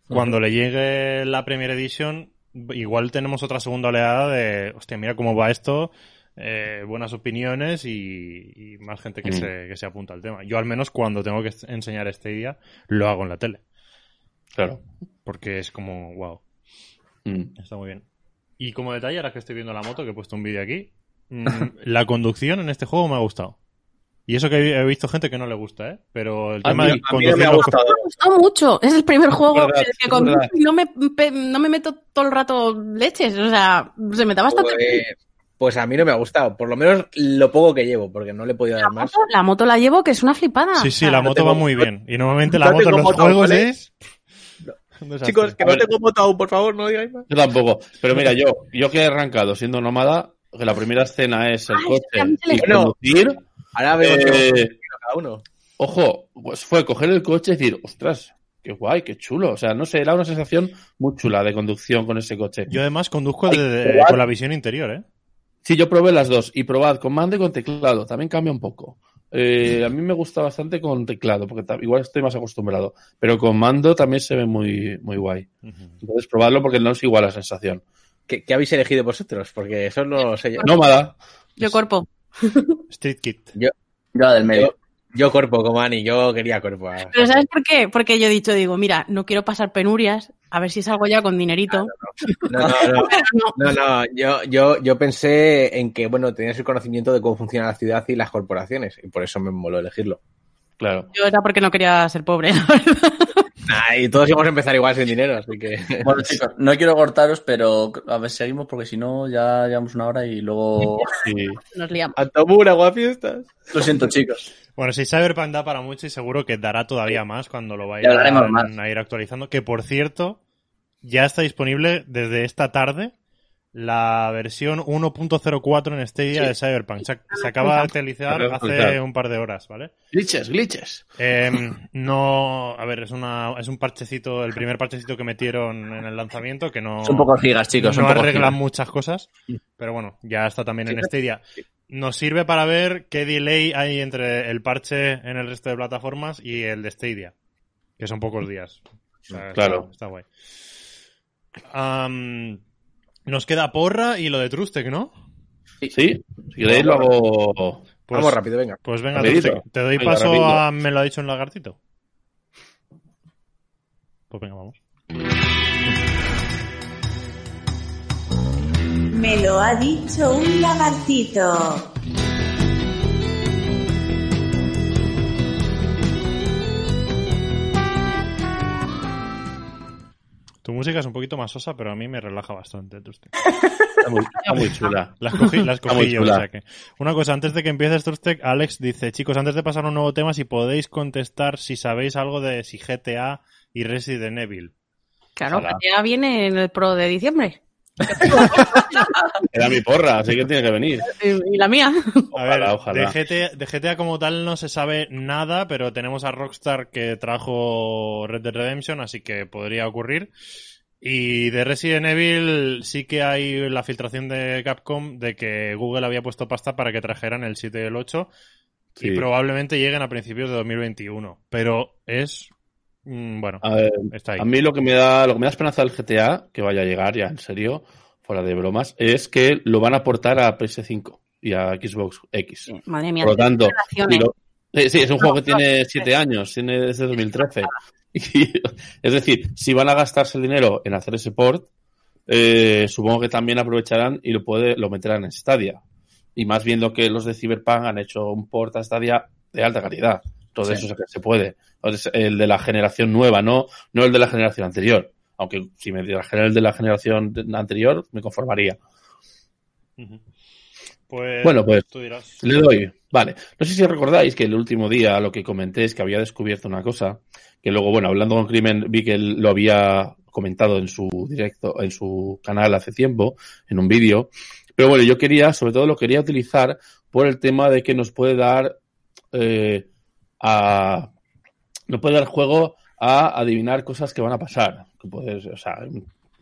Cuando le llegue la Premier Edition, igual tenemos otra segunda oleada de hostia, mira cómo va esto. Eh, buenas opiniones y, y más gente que, Mm. se, que se apunta al tema. Yo al menos cuando tengo que enseñar este día lo hago en la tele. Claro. Porque es como, wow, Mm. está muy bien. Y como detalle, ahora que estoy viendo la moto, que he puesto un vídeo aquí, mm, (laughs) la conducción en este juego me ha gustado. Y eso que he visto gente que no le gusta, ¿eh? Pero el A tema mí- de A mí no conducir me ha gustado. Me gustó mucho. Es el primer juego verdad, en el que conduzco y no me, no me meto todo el rato leches. O sea, se me da bastante bien. Pues, a mí no me ha gustado. Por lo menos lo poco que llevo, porque no le he podido dar más. La moto la llevo, que es una flipada. Sí, sí, sea, la moto tengo- va muy bien. Y normalmente la no moto en los moto, juegos ¿vale? es... Chicos, que no tengo moto aún, por favor, no digáis más. Yo tampoco. Pero mira, yo, yo que he arrancado siendo nómada, que la primera escena es el Ay, es que a mí coche y Bueno. conducir. Ahora vemos que eh, cada uno. ojo, pues fue coger el coche y decir, ostras, qué guay, qué chulo. O sea, no sé, era una sensación muy chula de conducción con ese coche. Yo además conduzco Ay, de- de- probad. con la visión interior, ¿eh? Sí, yo probé las dos y probad con mando y con teclado. También cambia un poco. Eh, a mí me gusta bastante con teclado, porque igual estoy más acostumbrado. Pero con mando también se ve muy, muy guay. Entonces, probadlo porque no es igual la sensación. ¿Qué, qué habéis elegido vosotros? Porque eso no sé yo. Nómada. Yo cuerpo. (laughs) Street Kit. Yo la del medio. Yo, yo cuerpo, como Ani, yo quería cuerpo. Pero ¿sabes por qué? Porque yo he dicho, digo, mira, no quiero pasar penurias, a ver si salgo ya con dinerito. No, no, (laughs) no. No, no, yo, yo, yo pensé en que, bueno, tenías el conocimiento de cómo funciona la ciudad y las corporaciones, y por eso me moló elegirlo. Claro. Yo era porque no quería ser pobre, la verdad. Nah, y todos íbamos a empezar igual sin dinero, así que. (laughs) Bueno, chicos, no quiero cortaros, pero a ver, seguimos porque si no ya llevamos una hora y luego... Sí. Nos liamos. Antomura, guapiestas. Lo siento, chicos. Bueno, si Cyberpunk da para mucho y seguro que dará todavía más cuando lo Ya vayan a, más. a ir actualizando. Que por cierto, ya está disponible desde esta tarde la versión 1.04 en Stadia de Cyberpunk. Se, se acaba de actualizar hace un par de horas, ¿vale? Glitches, glitches. Em, no, a ver, es una es un parchecito, el primer parchecito que metieron en el lanzamiento que no Son pocos gigas, chicos. No arreglan gigas. muchas cosas, pero bueno, ya está también en Stadia. Nos sirve para ver qué delay hay entre el parche en el resto de plataformas y el de Stadia, que son pocos días. O sea, Claro. Está, está guay. Nos queda porra y lo de Trustec, ¿no? Sí, si queréis lo hago. Pues, Vamos rápido, venga. Pues venga. Trustec, te doy Venga, paso a Me lo ha dicho un lagartito. Pues venga, vamos. Me lo ha dicho un lagartito. Música es un poquito más sosa, pero a mí me relaja bastante, Trustec. Está muy, está muy (laughs) chula. Las cogí, las yo, o chula. sea que. Una cosa, antes de que empieces Trustec, Alex dice, chicos, antes de pasar a un nuevo tema, si podéis contestar si sabéis algo de si GTA y Resident Evil. Claro, Ojalá. ya viene en el Pro de diciembre. Era mi porra, así que tiene que venir. Y la mía. (laughs) A ver, Ojalá, ojalá. De, GTA, de GTA como tal no se sabe nada, pero tenemos a Rockstar que trajo Red Dead Redemption, así que podría ocurrir. Y de Resident Evil sí que hay la filtración de Capcom de que Google había puesto pasta para que trajeran el 7 y el 8 Sí. y probablemente lleguen a principios de 2021. Pero es... mm, bueno, A, ver, está ahí. a mí lo que me da, lo que me da esperanza del GTA, que vaya a llegar ya en serio, fuera de bromas, es que lo van a aportar a PS5 y a Xbox X. Madre mía. Por lo tanto, lo- eh, sí, es un juego que tiene siete años, tiene desde 2013. (laughs) Y, es decir, si van a gastarse el dinero en hacer ese port, eh, supongo que también aprovecharán y lo puede, lo meterán en Stadia. Y más viendo que los de Cyberpunk han hecho un port a Stadia de alta calidad. Todo Sí. eso es que se puede. El de la generación nueva, no, no el de la generación anterior. Aunque si me dijeran el de la generación anterior, me conformaría. Pues, Bueno, pues, tú dirás. Le doy. Vale. No sé si recordáis que el último día lo que comenté es que había descubierto una cosa, que luego, bueno, hablando con Crimen, vi que él lo había comentado en su directo, en su canal hace tiempo, en un vídeo. Pero bueno, yo quería, sobre todo lo quería utilizar por el tema de que nos puede dar eh, a nos puede dar juego a adivinar cosas que van a pasar. Que puedes, o sea,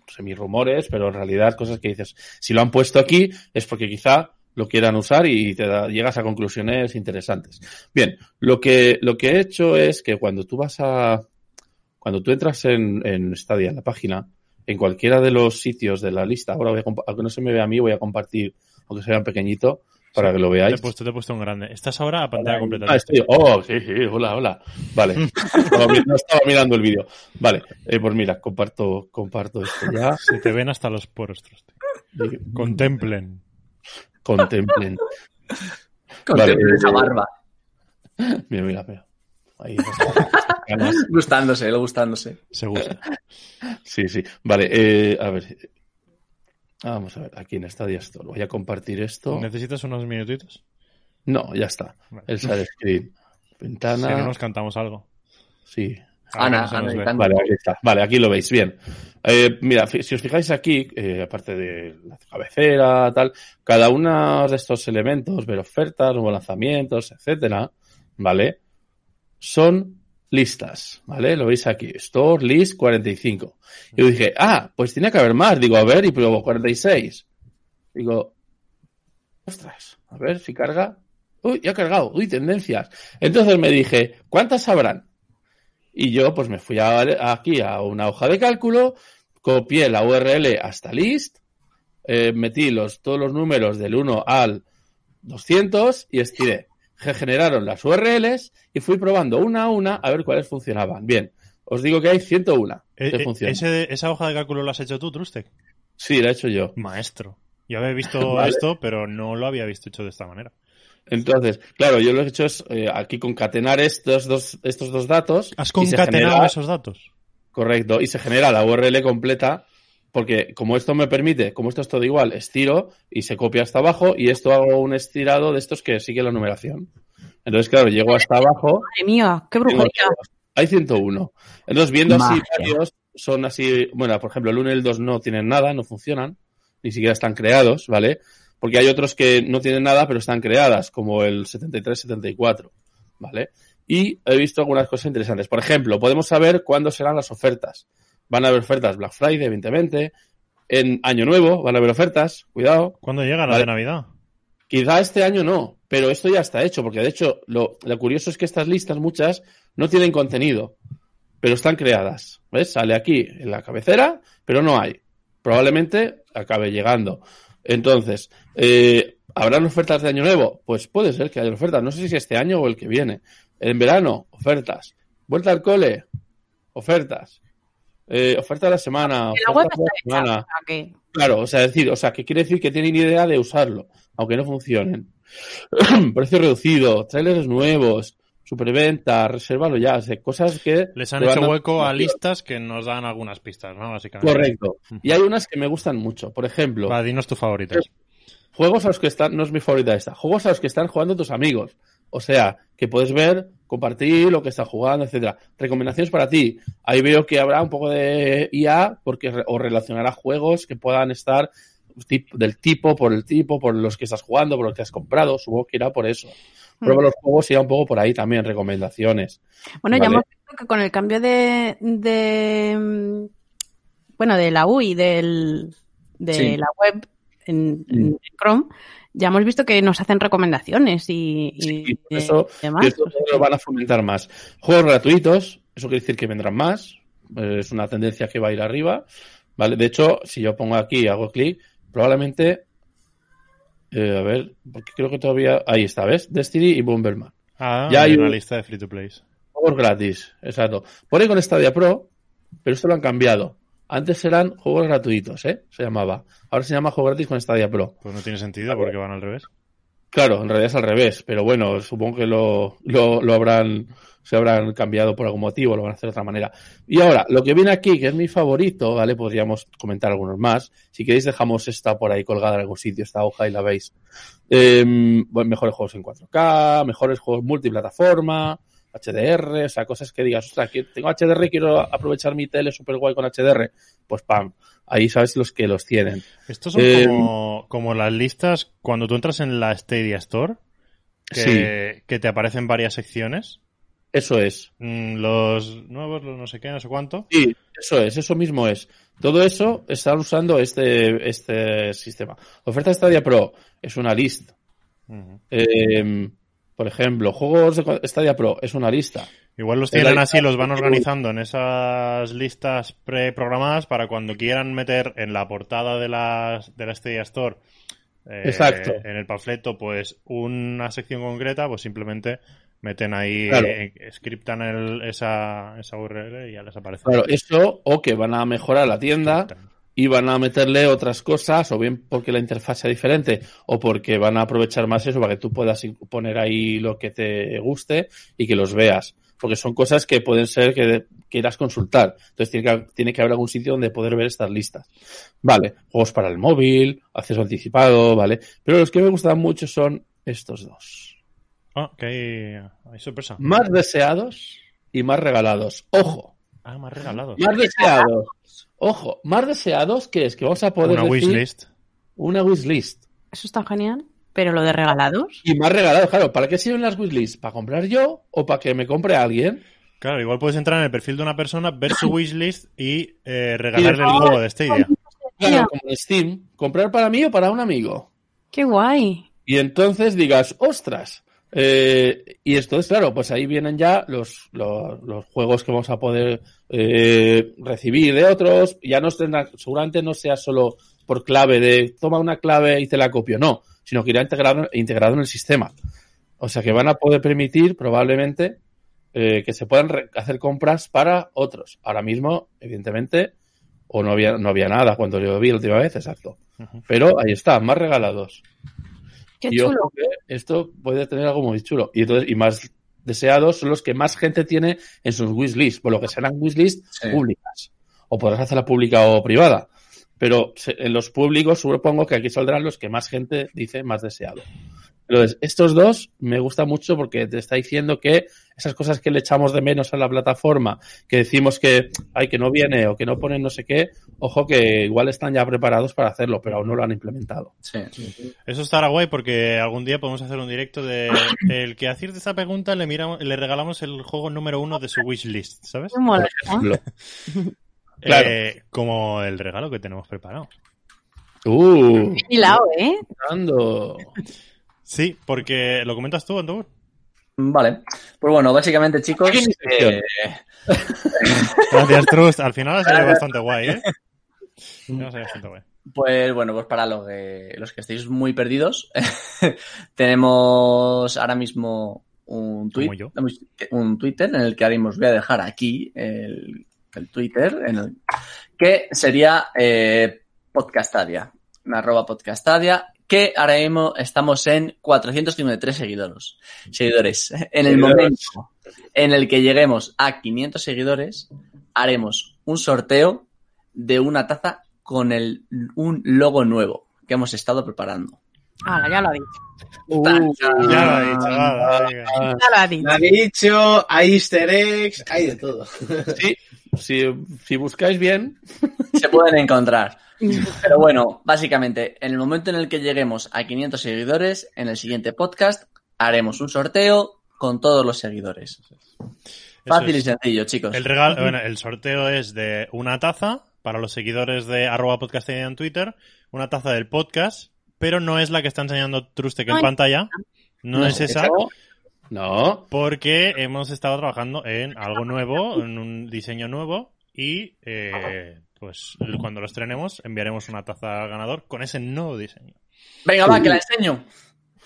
semi rumores, pero en realidad cosas que dices, si lo han puesto aquí es porque quizá lo quieran usar y te da- llegas a conclusiones interesantes. Bien, lo que, lo que he hecho es que cuando tú vas a, cuando tú entras en, en Stadia, en la página, en cualquiera de los sitios de la lista, ahora voy a, aunque no se me vea a mí, voy a compartir, aunque sea en pequeñito, para que lo Te veáis. he puesto, te he puesto un grande. Estás ahora a pantalla completa. Ah, estoy- Oh, sí, sí, hola, hola. Vale. (laughs) No estaba mirando el vídeo. Vale, eh, pues mira, comparto, comparto esto ya. Se te ven hasta los poros, Contemplen. Contemplen. Con Vale, esa eh, barba. Mira, mira, mira. Ahí. (laughs) Gustándose, lo gustándose. Se gusta. Sí, sí. Vale, eh, a ver. Vamos a ver, aquí en Stadia Store. Voy a compartir esto. ¿Necesitas unos minutitos? No, ya está. Vale. El share screen. Si Ventana. no nos cantamos algo. Sí. Ana, Ana editando. Vale, aquí está. Vale, aquí lo veis. Bien. Eh, mira, si os fijáis aquí, eh, aparte de la cabecera, tal, cada uno de estos elementos, ver ofertas, nuevos lanzamientos, etcétera, ¿vale? Son listas, ¿vale? Lo veis aquí. Store list 45. Y yo dije, ah, pues tiene que haber más. Digo, a ver, y pruebo 46. Digo, ostras, a ver si carga. Uy, ya ha cargado. Uy, tendencias. Entonces me dije, ¿cuántas habrán? Y yo pues me fui a- aquí a una hoja de cálculo, copié la URL hasta list, eh, metí los, todos los números del 1 al 200 y estiré. Generaron las URLs y fui probando una a una a ver cuáles funcionaban. Bien, os digo que hay 101 que Eh, eh, funcionan. ese- ¿Esa hoja de cálculo la has hecho tú, Trustec? Sí, la he hecho yo. Maestro. Yo había visto (laughs) Vale. esto, pero no lo había visto hecho de esta manera. Entonces, claro, yo lo que he hecho es eh, aquí concatenar estos dos, estos dos datos. ¿Has y se concatenado genera- esos datos? Correcto. Y se genera la URL completa porque como esto me permite, como esto es todo igual, estiro y se copia hasta abajo y esto hago un estirado de estos que sigue la numeración. Entonces, claro, llego hasta abajo. Madre mía, qué brujería. Hay 101. Entonces, viendo así varios, son así, bueno, por ejemplo, el 1 y el 2 no tienen nada, no funcionan, ni siquiera están creados, ¿vale? Porque hay otros que no tienen nada, pero están creadas, como el 73-74, ¿vale? Y he visto algunas cosas interesantes. Por ejemplo, podemos saber cuándo serán las ofertas. Van a haber ofertas Black Friday, evidentemente. En Año Nuevo van a haber ofertas, cuidado. ¿Cuándo llega la Vale. de Navidad? Quizá este año no, pero esto ya está hecho, porque de hecho lo, lo curioso es que estas listas, muchas, no tienen contenido, pero están creadas. ¿Ves? Sale aquí en la cabecera, pero no hay. Probablemente acabe llegando. Entonces, eh, ¿habrán ofertas de año nuevo? Pues puede ser que haya ofertas. No sé si este año o el que viene. En verano, ofertas. Vuelta al cole, ofertas. Eh, oferta de la semana. Que la web oferta de la semana. Claro, o sea, decir, o sea, que quiere decir que tienen idea de usarlo, aunque no funcionen. (clears throat) Precio reducido, trailers nuevos, superventa, resérvalo ya, o sea, cosas que... Les han hecho a- hueco a listas que nos dan algunas pistas, ¿no? Básicamente. Correcto. Y hay unas que me gustan mucho. Por ejemplo, Va, dinos tus favoritas. juegos a los que están, no es mi favorita esta, juegos a los que están jugando tus amigos. O sea, que puedes ver, compartir lo que están jugando, etcétera. Recomendaciones para ti. Ahí veo que habrá un poco de IA porque o relacionará juegos que puedan estar del tipo, por el tipo, por los que estás jugando, por los que has comprado. Supongo que irá por eso. Prueba los juegos irá un poco por ahí también, recomendaciones. Bueno, ya hemos visto que con el cambio de, de mm, bueno, de la UI, del, de Sí. la web en, en Chrome, ya hemos visto que nos hacen recomendaciones y, y Sí, eso demás. Y esto lo van a fomentar más. Juegos gratuitos, eso quiere decir que vendrán más. eh, Es una tendencia que va a ir arriba. ¿vale? De hecho, si yo pongo aquí y hago clic, probablemente. eh, a ver, porque creo que todavía. Ahí está, ¿ves? Destiny y Bomberman. Ah, Ya hay una un- lista de free to plays. Juegos gratis, exacto. Pone con Stadia Pro, pero esto lo han cambiado. Antes eran juegos gratuitos, ¿eh? Se llamaba. Ahora se llama juego gratis con Stadia Pro. Pues no tiene sentido porque van al revés. Claro, en realidad es al revés, pero bueno, supongo que lo, lo, lo habrán, se habrán cambiado por algún motivo, lo van a hacer de otra manera. Y ahora, lo que viene aquí, que es mi favorito, ¿vale? Podríamos comentar algunos más. Si queréis, dejamos esta por ahí colgada en algún sitio, esta hoja y la veis. Eh, bueno, mejores juegos en 4K, mejores juegos multiplataforma, HDR, o sea, cosas que digas, ostras, que tengo HDR y quiero aprovechar mi tele super guay con HDR. Pues pam, ahí sabes los que los tienen. Estos son Eh, como, como las listas cuando tú entras en la Stadia Store, que, que te aparecen varias secciones. Eso es. Mm, Los nuevos, los no sé qué, no sé cuánto. Sí, eso es, eso mismo es. Todo eso están usando este, este sistema. Oferta Stadia Pro es una. Eh, por ejemplo, juegos de Stadia Pro es una lista. Igual los tienen así, los van organizando en esas listas preprogramadas para cuando quieran meter en la portada de la, de la Stadia Store, eh, Exacto. en el panfleto, pues una sección concreta, pues simplemente meten ahí, Claro. eh, scriptan el- esa, esa URL y ya les aparece. Claro, eso o que van a mejorar la tienda van a meterle otras cosas, o bien porque la interfaz sea diferente, o porque van a aprovechar más eso para que tú puedas poner ahí lo que te guste y que los veas. Porque son cosas que pueden ser que quieras consultar. Entonces tiene que, tiene que haber algún sitio donde poder ver estas listas. Vale, juegos para el móvil, acceso anticipado, vale. Pero los que me gustan mucho son estos dos. Ah, que hay, hay sorpresa. Más deseados y más regalados. Ojo, Ah, más regalados. más deseados. Ojo, más deseados que es que vamos a poder Una decir wishlist. una wishlist. Eso está genial. Pero lo de regalados. Y más regalados, claro. ¿Para qué sirven las wishlists? ¿Para comprar yo o para que me compre alguien? Claro, igual puedes entrar en el perfil de una persona, ver su (laughs) wishlist y eh, regalarle el juego de Stadia. Claro, Ya. como en Steam. ¿Comprar para mí o para un amigo? Qué guay. Y entonces digas, ostras. Eh, y entonces, claro, pues ahí vienen ya los, los, los juegos que vamos a poder eh, recibir de otros. Ya no tendrán, seguramente no sea solo por clave de toma una clave y te la copio, no, sino que irá integrado, integrado en el sistema. O sea que van a poder permitir probablemente eh, que se puedan re- hacer compras para otros. Ahora mismo, evidentemente, o no había, no había nada cuando lo vi la última vez, exacto. Pero ahí está, más regalados. Qué y ojo chulo. que esto puede tener algo muy chulo. Y entonces, y más deseados son los que más gente tiene en sus wishlist, por lo que serán wishlist Sí. públicas. O podrás hacerla pública o privada. Pero en los públicos supongo que aquí saldrán los que más gente dice más deseado. Entonces, estos dos me gusta mucho porque te está diciendo que esas cosas que le echamos de menos a la plataforma, que decimos que hay que no viene o que no ponen no sé qué, ojo que igual están ya preparados para hacerlo, pero aún no lo han implementado. Sí. Eso estará guay porque algún día podemos hacer un directo de el que acierte esta pregunta le miramos, le regalamos el juego número uno de su wishlist, ¿sabes? Qué Claro. Eh, como el regalo que tenemos preparado. Uh, Hilao, ¿eh? Sí, porque lo comentas tú, Antonio. Vale. Pues bueno, básicamente, chicos. Eh, (laughs) Gracias, Trust. Al final ha salido bastante guay, ¿eh? Al final ha salido bastante guay. Pues bueno, pues para los que, los que estéis muy perdidos, (laughs) tenemos ahora mismo un, tweet, un Twitter en el que ahora mismo os voy a dejar aquí el, el Twitter, en el, que sería eh, Podcastadia, arroba Podcastadia, que ahora mismo estamos en 453 seguidores. Seguidores. En el momento en el que lleguemos a 500 seguidores, haremos un sorteo de una taza con el, un logo nuevo que hemos estado preparando. Hala, ya lo ha dicho. Uh, Ya lo he dicho. Ya lo ha dicho. Lo ha dicho, hay easter eggs, hay de todo. Sí, si, si buscáis bien, Se pueden encontrar. Pero bueno, básicamente, en el momento en el que lleguemos a 500 seguidores, en el siguiente podcast haremos un sorteo con todos los seguidores. Fácil y sencillo, chicos. El regalo, bueno, el sorteo es de una taza para los seguidores de arroba podcastedia en Twitter, una taza del podcast, pero no es la que está enseñando Trustec en pantalla. No, No, es esa, no. No. porque hemos estado trabajando en algo nuevo, en un diseño nuevo, y eh, pues cuando lo estrenemos enviaremos una taza al ganador con ese nuevo diseño. Venga, va, que la enseño.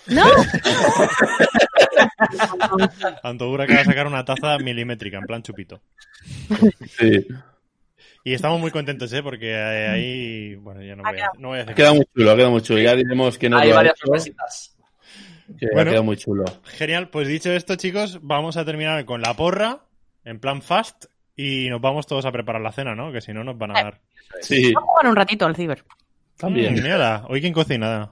¿No? (laughs) Antogura que va a sacar una taza milimétrica, en plan chupito. Sí. Y estamos muy contentos, ¿eh? Porque eh, ahí... Bueno, ya no voy a, no voy a decir Queda muy chulo, queda muy chulo. Ya diremos que no Hay varias sorpresitas. que Bueno. ha quedado muy chulo. Genial, pues dicho esto, chicos, vamos a terminar con la porra, en plan fast, y nos vamos todos a preparar la cena, ¿no? Que si no nos van a dar. Sí, Vamos a jugar un ratito al ciber. también. Mm, hoy quién cocina.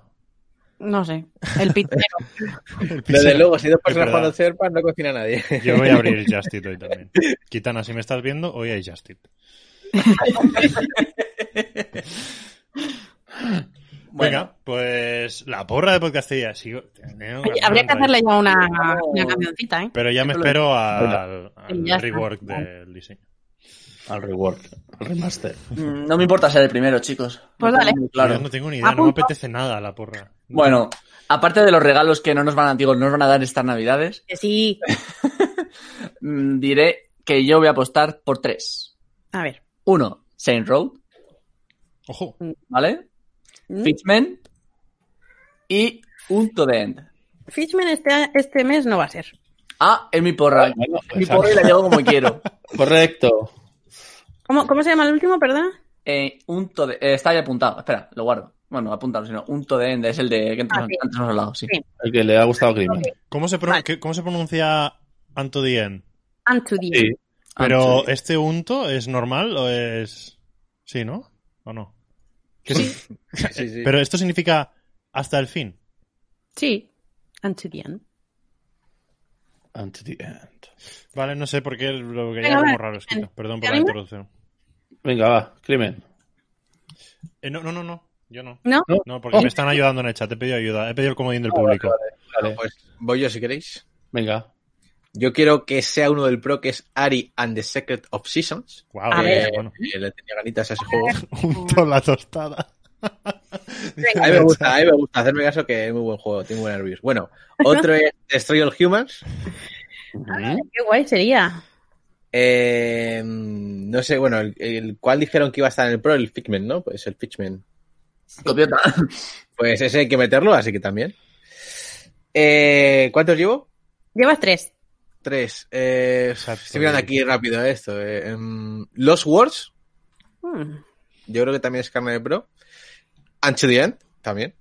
No sé. El pizzero. (laughs) El Desde luego, si dos personas jugando al Cyberpunk no cocina nadie. Yo voy a abrir (laughs) Justit hoy también. Kitana, si me estás viendo, hoy hay Justit. (laughs) Venga, pues la porra de podcastilla. Ganas habría que hacerle ya una, una cancioncita, ¿eh? Pero ya me espero al, al Ya está. rework del diseño. Al rework, al remaster. Mm, No me importa ser el primero, chicos. Pues tengo dale. Yo Claro. no tengo ni idea, no me apetece nada la porra. Bueno, aparte de los regalos que no nos van a, digo, no nos van a dar estas navidades, Que sí. (laughs) mm, diré que yo voy a apostar por tres. A ver. Uno, Saint Road, Ojo, ¿vale? ¿Mm? Fitchman y un To The End. Fishman este, este mes no va a ser. Ah, es mi porra. Bueno, Es mi pues, porra y la llevo como quiero. (laughs) Correcto. ¿Cómo, cómo se llama el último, perdón? Eh, un to de- eh, está ahí apuntado. Espera, lo guardo. Bueno, apuntado, sino un to de end es el de que antes, Ah, sí. antes hablado, sí. Sí. El que le ha gustado a Crimen. ¿cómo se, pro- Vale. qué- ¿cómo se pronuncia Antodien? And to the Sí. end. Pero sí. este unto es normal o es. Sí, ¿no? ¿O no? ¿Qué es- Sí, sí. Pero esto significa hasta el fin. Sí. To the end. Unto the end. Vale, no sé por qué lo veía Venga, como raro escrito. Perdón ¿Te por la introducción. Venga, va, Crimen. Eh, no, no, no, no. Yo no. ¿No? No, porque Oh. me están ayudando en el chat. He pedido ayuda. He pedido el comodín del público. Vale, Pues voy yo si queréis. venga. Yo quiero que sea uno del pro que es Ari and the Secret of Seasons. Guau, A eh, ver. bueno. Le tenía ganitas a ese juego. (laughs) Unto la tostada. A mí me gusta, a mí me gusta hacerme caso que es muy buen juego, tiene buenas reviews. Bueno, otro (laughs) es Destroy All Humans. Qué guay sería. Eh, no sé, bueno, el, el cual dijeron que iba a estar en el pro, el Figment, ¿no? Pues el Figment. Copiota. Pues ese hay que meterlo, así que también. Eh, ¿Cuántos llevo? Llevas tres. Tres. Eh, estoy mirando aquí rápido esto. eh, em, Lost Wars, Hmm. yo creo que también es carne de pro. Unto the End, también.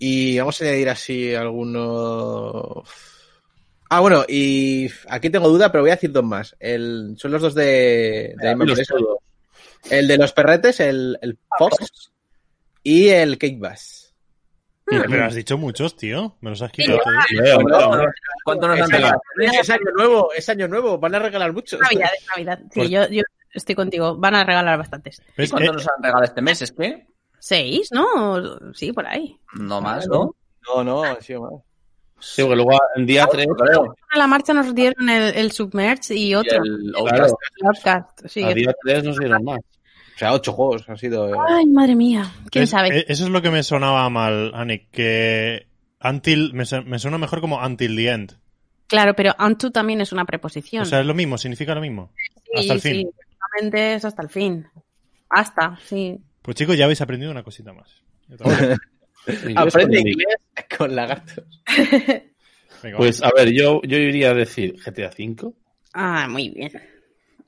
Y vamos a añadir así alguno. Ah, bueno, y aquí tengo duda, pero voy a decir dos más. El, son los dos de, misma Los. El de los perretes, el, el Fox y el Cake Bass. Pero has dicho muchos, tío. Me los has quitado. ¿Cuánto nos Es han año, regalado? es año nuevo, es año nuevo, van a regalar muchos. Navidad, es Navidad. Sí, yo, yo estoy contigo. Van a regalar bastantes. ¿Y cuánto Eh, nos han regalado este mes? ¿Es que? ¿Seis? ¿No? Sí, por ahí. No más, ¿no? No, no, ha sido más. Sí, porque luego en día 3, Creo. A la marcha nos dieron el, el Submerge y Y otro. el claro, Outlast. el Outcast, sí. a día 3 no se dieron más. O sea, ocho juegos han sido. eh, Ay, madre mía. ¿Quién es- sabe? eh, Eso es lo que me sonaba mal, Anik, que Until me, su- me suena mejor como Until the End. Claro, pero unto también es una preposición. O sea, es lo mismo, significa lo mismo. sí, hasta el fin. sí, efectivamente es hasta el fin. Hasta, sí. Pues chicos, ya habéis aprendido una cosita más. (laughs) Aprende inglés con lagartos. (laughs) Venga, Pues a ver, yo, yo iría a decir GTA V. Ah, muy bien.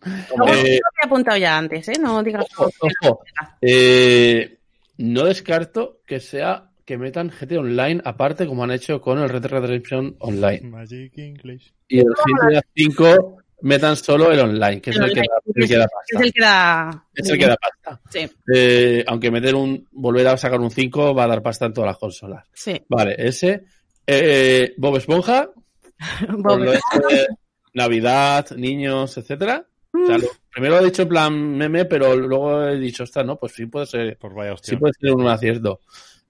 Eh, lo había apuntado ya antes, ¿eh? No digas Ojo, ojo. Eh, no descarto que sea que metan GT Online aparte como han hecho con el Red Dead Redemption Online. Magic English. Y el GTA 5 metan solo el online, que es el, El que da, el que da Es pasta. el que da. Es el que da pasta. Sí, Eh, aunque meter un, volver a sacar un 5 va a dar pasta en todas las consolas. sí. Vale, ese. Eh, Bob Esponja, (laughs) lo de Navidad, niños, etcétera. O sea, lo- primero he dicho en plan meme, pero luego he dicho, está, no, pues sí puede ser, Pues vaya hostia. sí puede ser un acierto.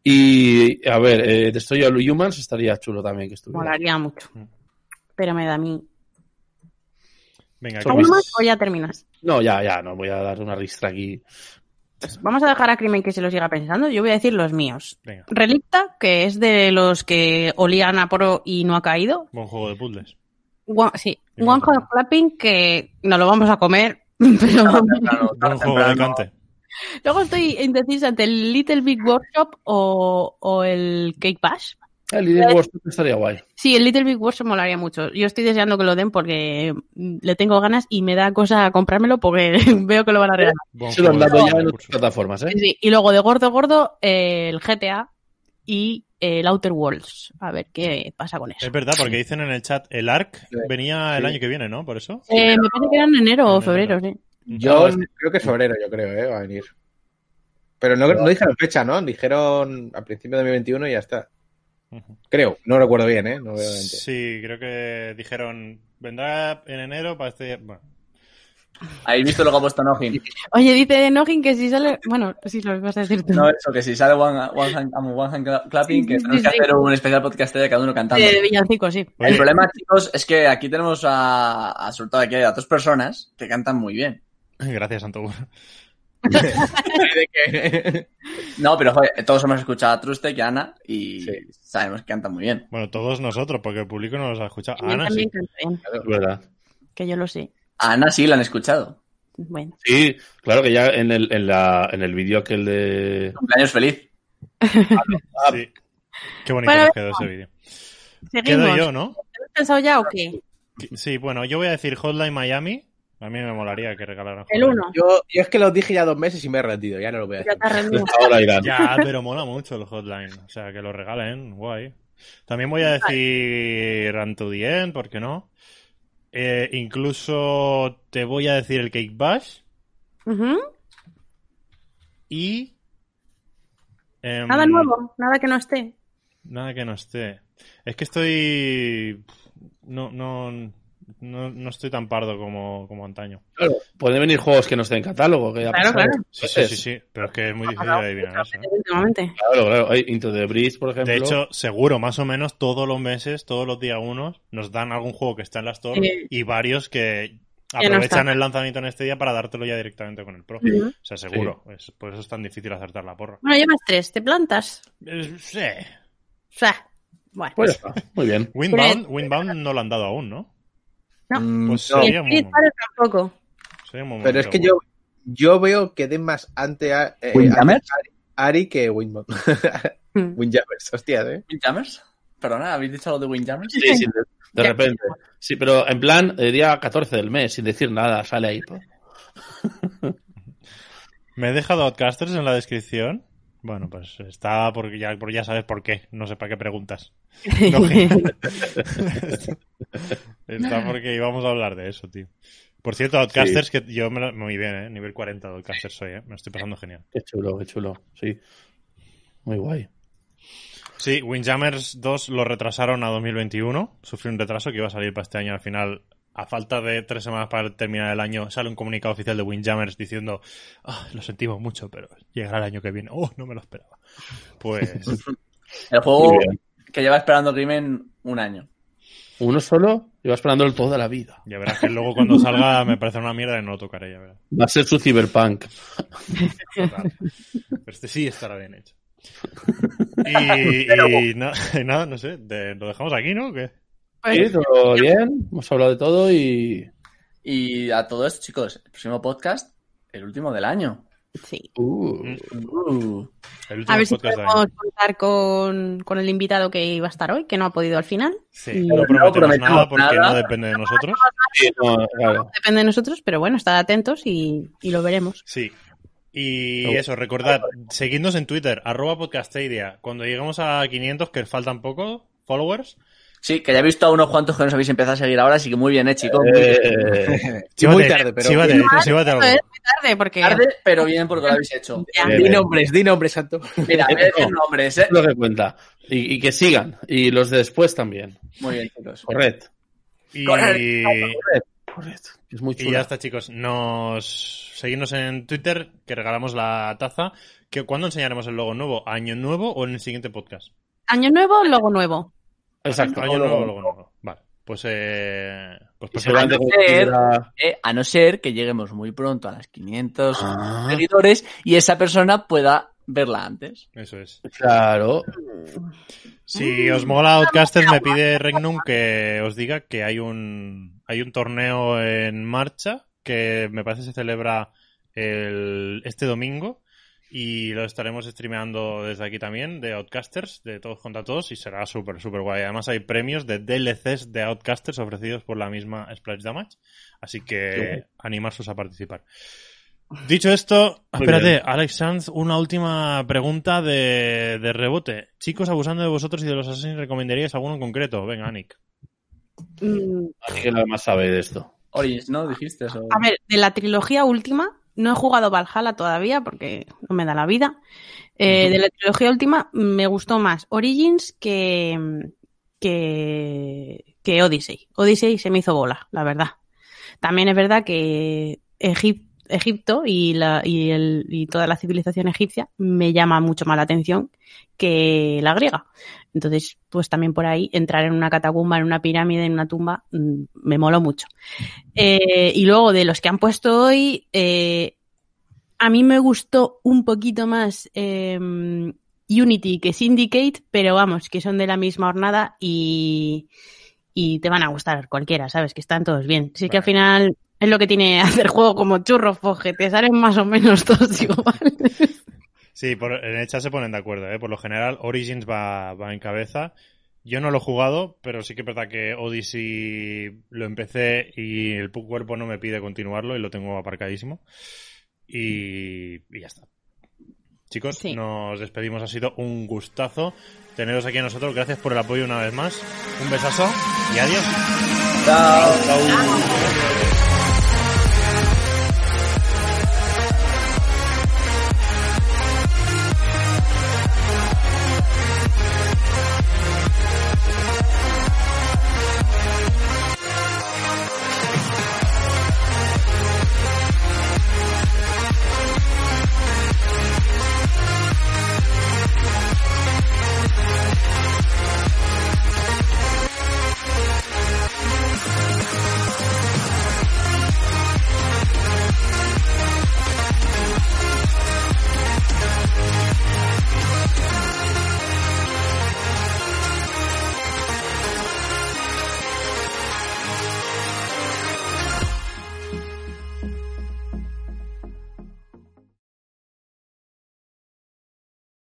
Y a ver, eh, Destroy All Humans estaría chulo también que estuviera. Molaría mucho. Pero me da a mí. Venga, ¿qué Son ¿Alguno más? o ya terminas? No, ya, ya, no voy a dar una ristra aquí. Vamos a dejar a Crimen que se lo siga pensando. Yo voy a decir los míos. Venga, Relicta, que es de los que olían a pro y no ha caído. buen juego de puzzles. One- sí, One Hot Clapping, que no lo vamos a comer. (laughs) Pero temprano. cante. luego estoy indecisa entre el Little Big Workshop o, o el Cake Bash. El Little Wars estaría guay. Sí, el Little Big Workshop molaría mucho. Yo estoy deseando que lo den porque le tengo ganas y me da cosa comprármelo porque (laughs) veo que lo van a regalar. Se lo han dado ya en otras plataformas, ¿eh? Sí, y luego de gordo gordo, eh, el GTA y el Outer Worlds. A ver qué pasa con eso. Es verdad, porque dicen en el chat, el ARC venía el año que viene, ¿no? Por eso. Eh, me parece que era en enero o febrero, sí. Yo creo que es febrero, yo creo, ¿eh? Va a venir. Pero no, no dijeron fecha, ¿no? Dijeron a principio de 2021 y ya está. Creo, no recuerdo bien, ¿eh? No. Sí, creo que dijeron, vendrá en enero para este... Bueno, ¿Habéis visto lo que ha puesto Nojin? Oye, dice Nojin que si sale. Bueno, sí, lo vas a decir tú. No, eso, que si sale One, one, hand, one Hand Clapping, Sí, que sí, tenemos sí, que sí. hacer un especial podcast de cada uno cantando. de Villancico, sí. El problema, chicos, es que aquí tenemos a, a sobre todo aquí a dos personas que cantan muy bien. gracias, que- (laughs) No, pero joder, todos hemos escuchado a Trustek y a Ana y Sí. sabemos que cantan muy bien. Bueno, todos nosotros, porque el público no los ha escuchado. Ana, también sí. canta bien, Es verdad. que yo lo sé. A Ana sí la han escuchado. Bueno. Sí, claro que ya en el, en la, en el vídeo aquel de... Cumpleaños feliz. Sí. Qué bonito Bueno, nos quedó ese vídeo. Quedo yo, ¿no? ¿Has pensado ya o qué? Sí, bueno, yo voy a decir Hotline Miami. A mí me molaría que regalaran El. 1. yo, yo es que lo dije ya dos meses y me he rendido, ya no lo voy a Ya hacer. te has rendido. (laughs) Ahora irán. Ya, pero mola mucho el Hotline. O sea, que lo regalen, guay. También voy a decir Run to the End, ¿por qué no? Eh, incluso te voy a decir el Cake Bash y... em, Nada nuevo, nada que no esté. Nada que no esté. Es que estoy... No, no, no, no estoy tan pardo como, como antaño. Claro, pueden venir juegos que no estén en catálogo. Que ya Claro, claro. Sí, sí, sí, sí. Pero es que es muy difícil de adivinar eso. ¿eh? Últimamente. Claro, claro. Hay Into the Breeze, por ejemplo. De hecho, seguro, más o menos todos los meses, todos los días unos, nos dan algún juego que está en la Store Sí. y varios que aprovechan el lanzamiento en este día para dártelo ya directamente con el Pro. O sea, seguro. Es- por eso es tan difícil acertar la porra. Bueno, llevas tres, ¿te plantas? Eh, sí. O sea, bueno. Pues está. Muy bien. Windbound, Windbound no lo han dado aún, ¿no? No. Mm, Pues no, sería el tampoco. Sería momento pero es que bueno. yo, yo veo que den más ante a, eh, ¿Windjammers? Ari, Ari que Windmont. Mm. (laughs) Windjammers, hostias, ¿eh? ¿Windjammers? Perdona, ¿habéis dicho algo de Windjammers? Sí, sí, de, de repente. Sí, pero en plan, eh, día 14 del mes, sin decir nada, sale ahí. pues. (laughs) (laughs) Me he dejado Outcasters en la descripción. Bueno, pues está porque ya, porque ya sabes por qué. No sé para qué preguntas. (laughs) No, (laughs) está porque íbamos a hablar de eso, tío. Por cierto, Outcasters, que yo me lo- muy bien, ¿eh? Nivel 40 de Outcasters soy, ¿eh? Me lo estoy pasando genial. Qué chulo, qué chulo. Sí. Muy guay. Sí, Windjammers 2 lo retrasaron a 2021. Sufrió un retraso que iba a salir para este año. Al final, a falta de tres semanas para terminar el año, sale un comunicado oficial de Windjammers diciendo "Ah, lo sentimos mucho, pero llegará el año que viene. Oh, no me lo esperaba. Pues El juego que lleva esperando Crimen un año. Uno solo lleva esperándolo toda la vida. ya verás que luego cuando salga me parece una mierda y no lo tocaré, ya verás. Va a ser su cyberpunk. Total. Pero este sí estará bien hecho. (laughs) Y, y na- y nada, no sé, de- lo dejamos aquí, ¿no? ¿O qué? Sí, todo bien. Hemos hablado de todo y. Y a todo esto, chicos, el próximo podcast, el último del año. Sí. Uh, Uh, El último A ver si podcast del podemos contar con, con el invitado que iba a estar hoy, que no ha podido al final. Sí, Y- no No prometemos prometemos nada porque nada. no depende de nosotros. (laughs) sí, no, claro. Depende de nosotros, pero bueno, estad atentos y, y lo veremos. Sí. Y Oh. eso, recordad, seguidnos en Twitter, arroba podcastadia. Cuando lleguemos a 500, que faltan poco, followers, Sí, que ya he visto a unos cuantos que nos habéis empezado a seguir ahora, así que muy bien, eh, chicos. Muy bien. Eh, Sí, muy tarde, pero. Chíbate, bien. chíbate algo. Eso es muy tarde porque... Tarde, pero bien porque lo habéis hecho. Eh, Di nombres, di nombres, Santo. Mira, (laughs) decir nombres, eh. lo que cuenta. Y, y que sigan. Y los de después también. Muy bien, chicos. Correcto. Y, Correcto. Es muy y chulo. ya está, chicos. Nos seguidnos en Twitter, que regalamos la taza. ¿Cuándo enseñaremos el logo nuevo? ¿Año nuevo o en el siguiente podcast? Año nuevo, logo nuevo. Exacto. Año nuevo, logo nuevo. Vale. Pues, eh, pues A no ser- Eh, a no ser que lleguemos muy pronto a las 500 Ah, seguidores y esa persona pueda verla antes. Eso es. claro. Si os mola Outcasters, me pide Regnum que os diga que hay un, hay un torneo en marcha que me parece se celebra el, este domingo y lo estaremos streameando desde aquí también de Outcasters, de todos contra todos y será súper, súper guay. Además hay premios de DLCs de Outcasters ofrecidos por la misma Splash Damage, así que animarsos a participar. Dicho esto, Muy espérate, bien. Alex Sanz, una última pregunta de, de rebote. Chicos, abusando de vosotros y de los Assassins, ¿recomendaríais alguno en concreto? Venga, Anik. Mm, Así que nada más sabe de esto. Origins, ¿no? Dijiste eso. A ver, de la trilogía última, no he jugado Valhalla todavía porque no me da la vida. Eh, De la trilogía última me gustó más Origins que, que, que Odyssey. Odyssey se me hizo bola, la verdad. También es verdad que Egip- Egipto y, la, y, el, y toda la civilización egipcia me llama mucho más la atención que la griega. Entonces, pues también por ahí entrar en una catacumba, en una pirámide, en una tumba, mm, me moló mucho. Eh, y luego de los que han puesto hoy, eh, a mí me gustó un poquito más eh, Unity que Syndicate, pero vamos, que son de la misma hornada y, y te van a gustar cualquiera, ¿sabes? Que están todos bien. Sí que al final es lo que tiene (laughs) hacer juego como churros, foje, te salen más o menos (laughs) todos igual. Sí, por, en el chat se ponen de acuerdo, ¿eh? Por lo general, Origins va, va en cabeza. Yo no lo he jugado, pero sí que es verdad que Odyssey lo empecé y el cuerpo no me pide continuarlo y lo tengo aparcadísimo. Y, y ya está. Chicos, Sí. nos despedimos. Ha sido un gustazo teneros aquí a nosotros. Gracias por el apoyo una vez más. Un besazo y adiós. Chao.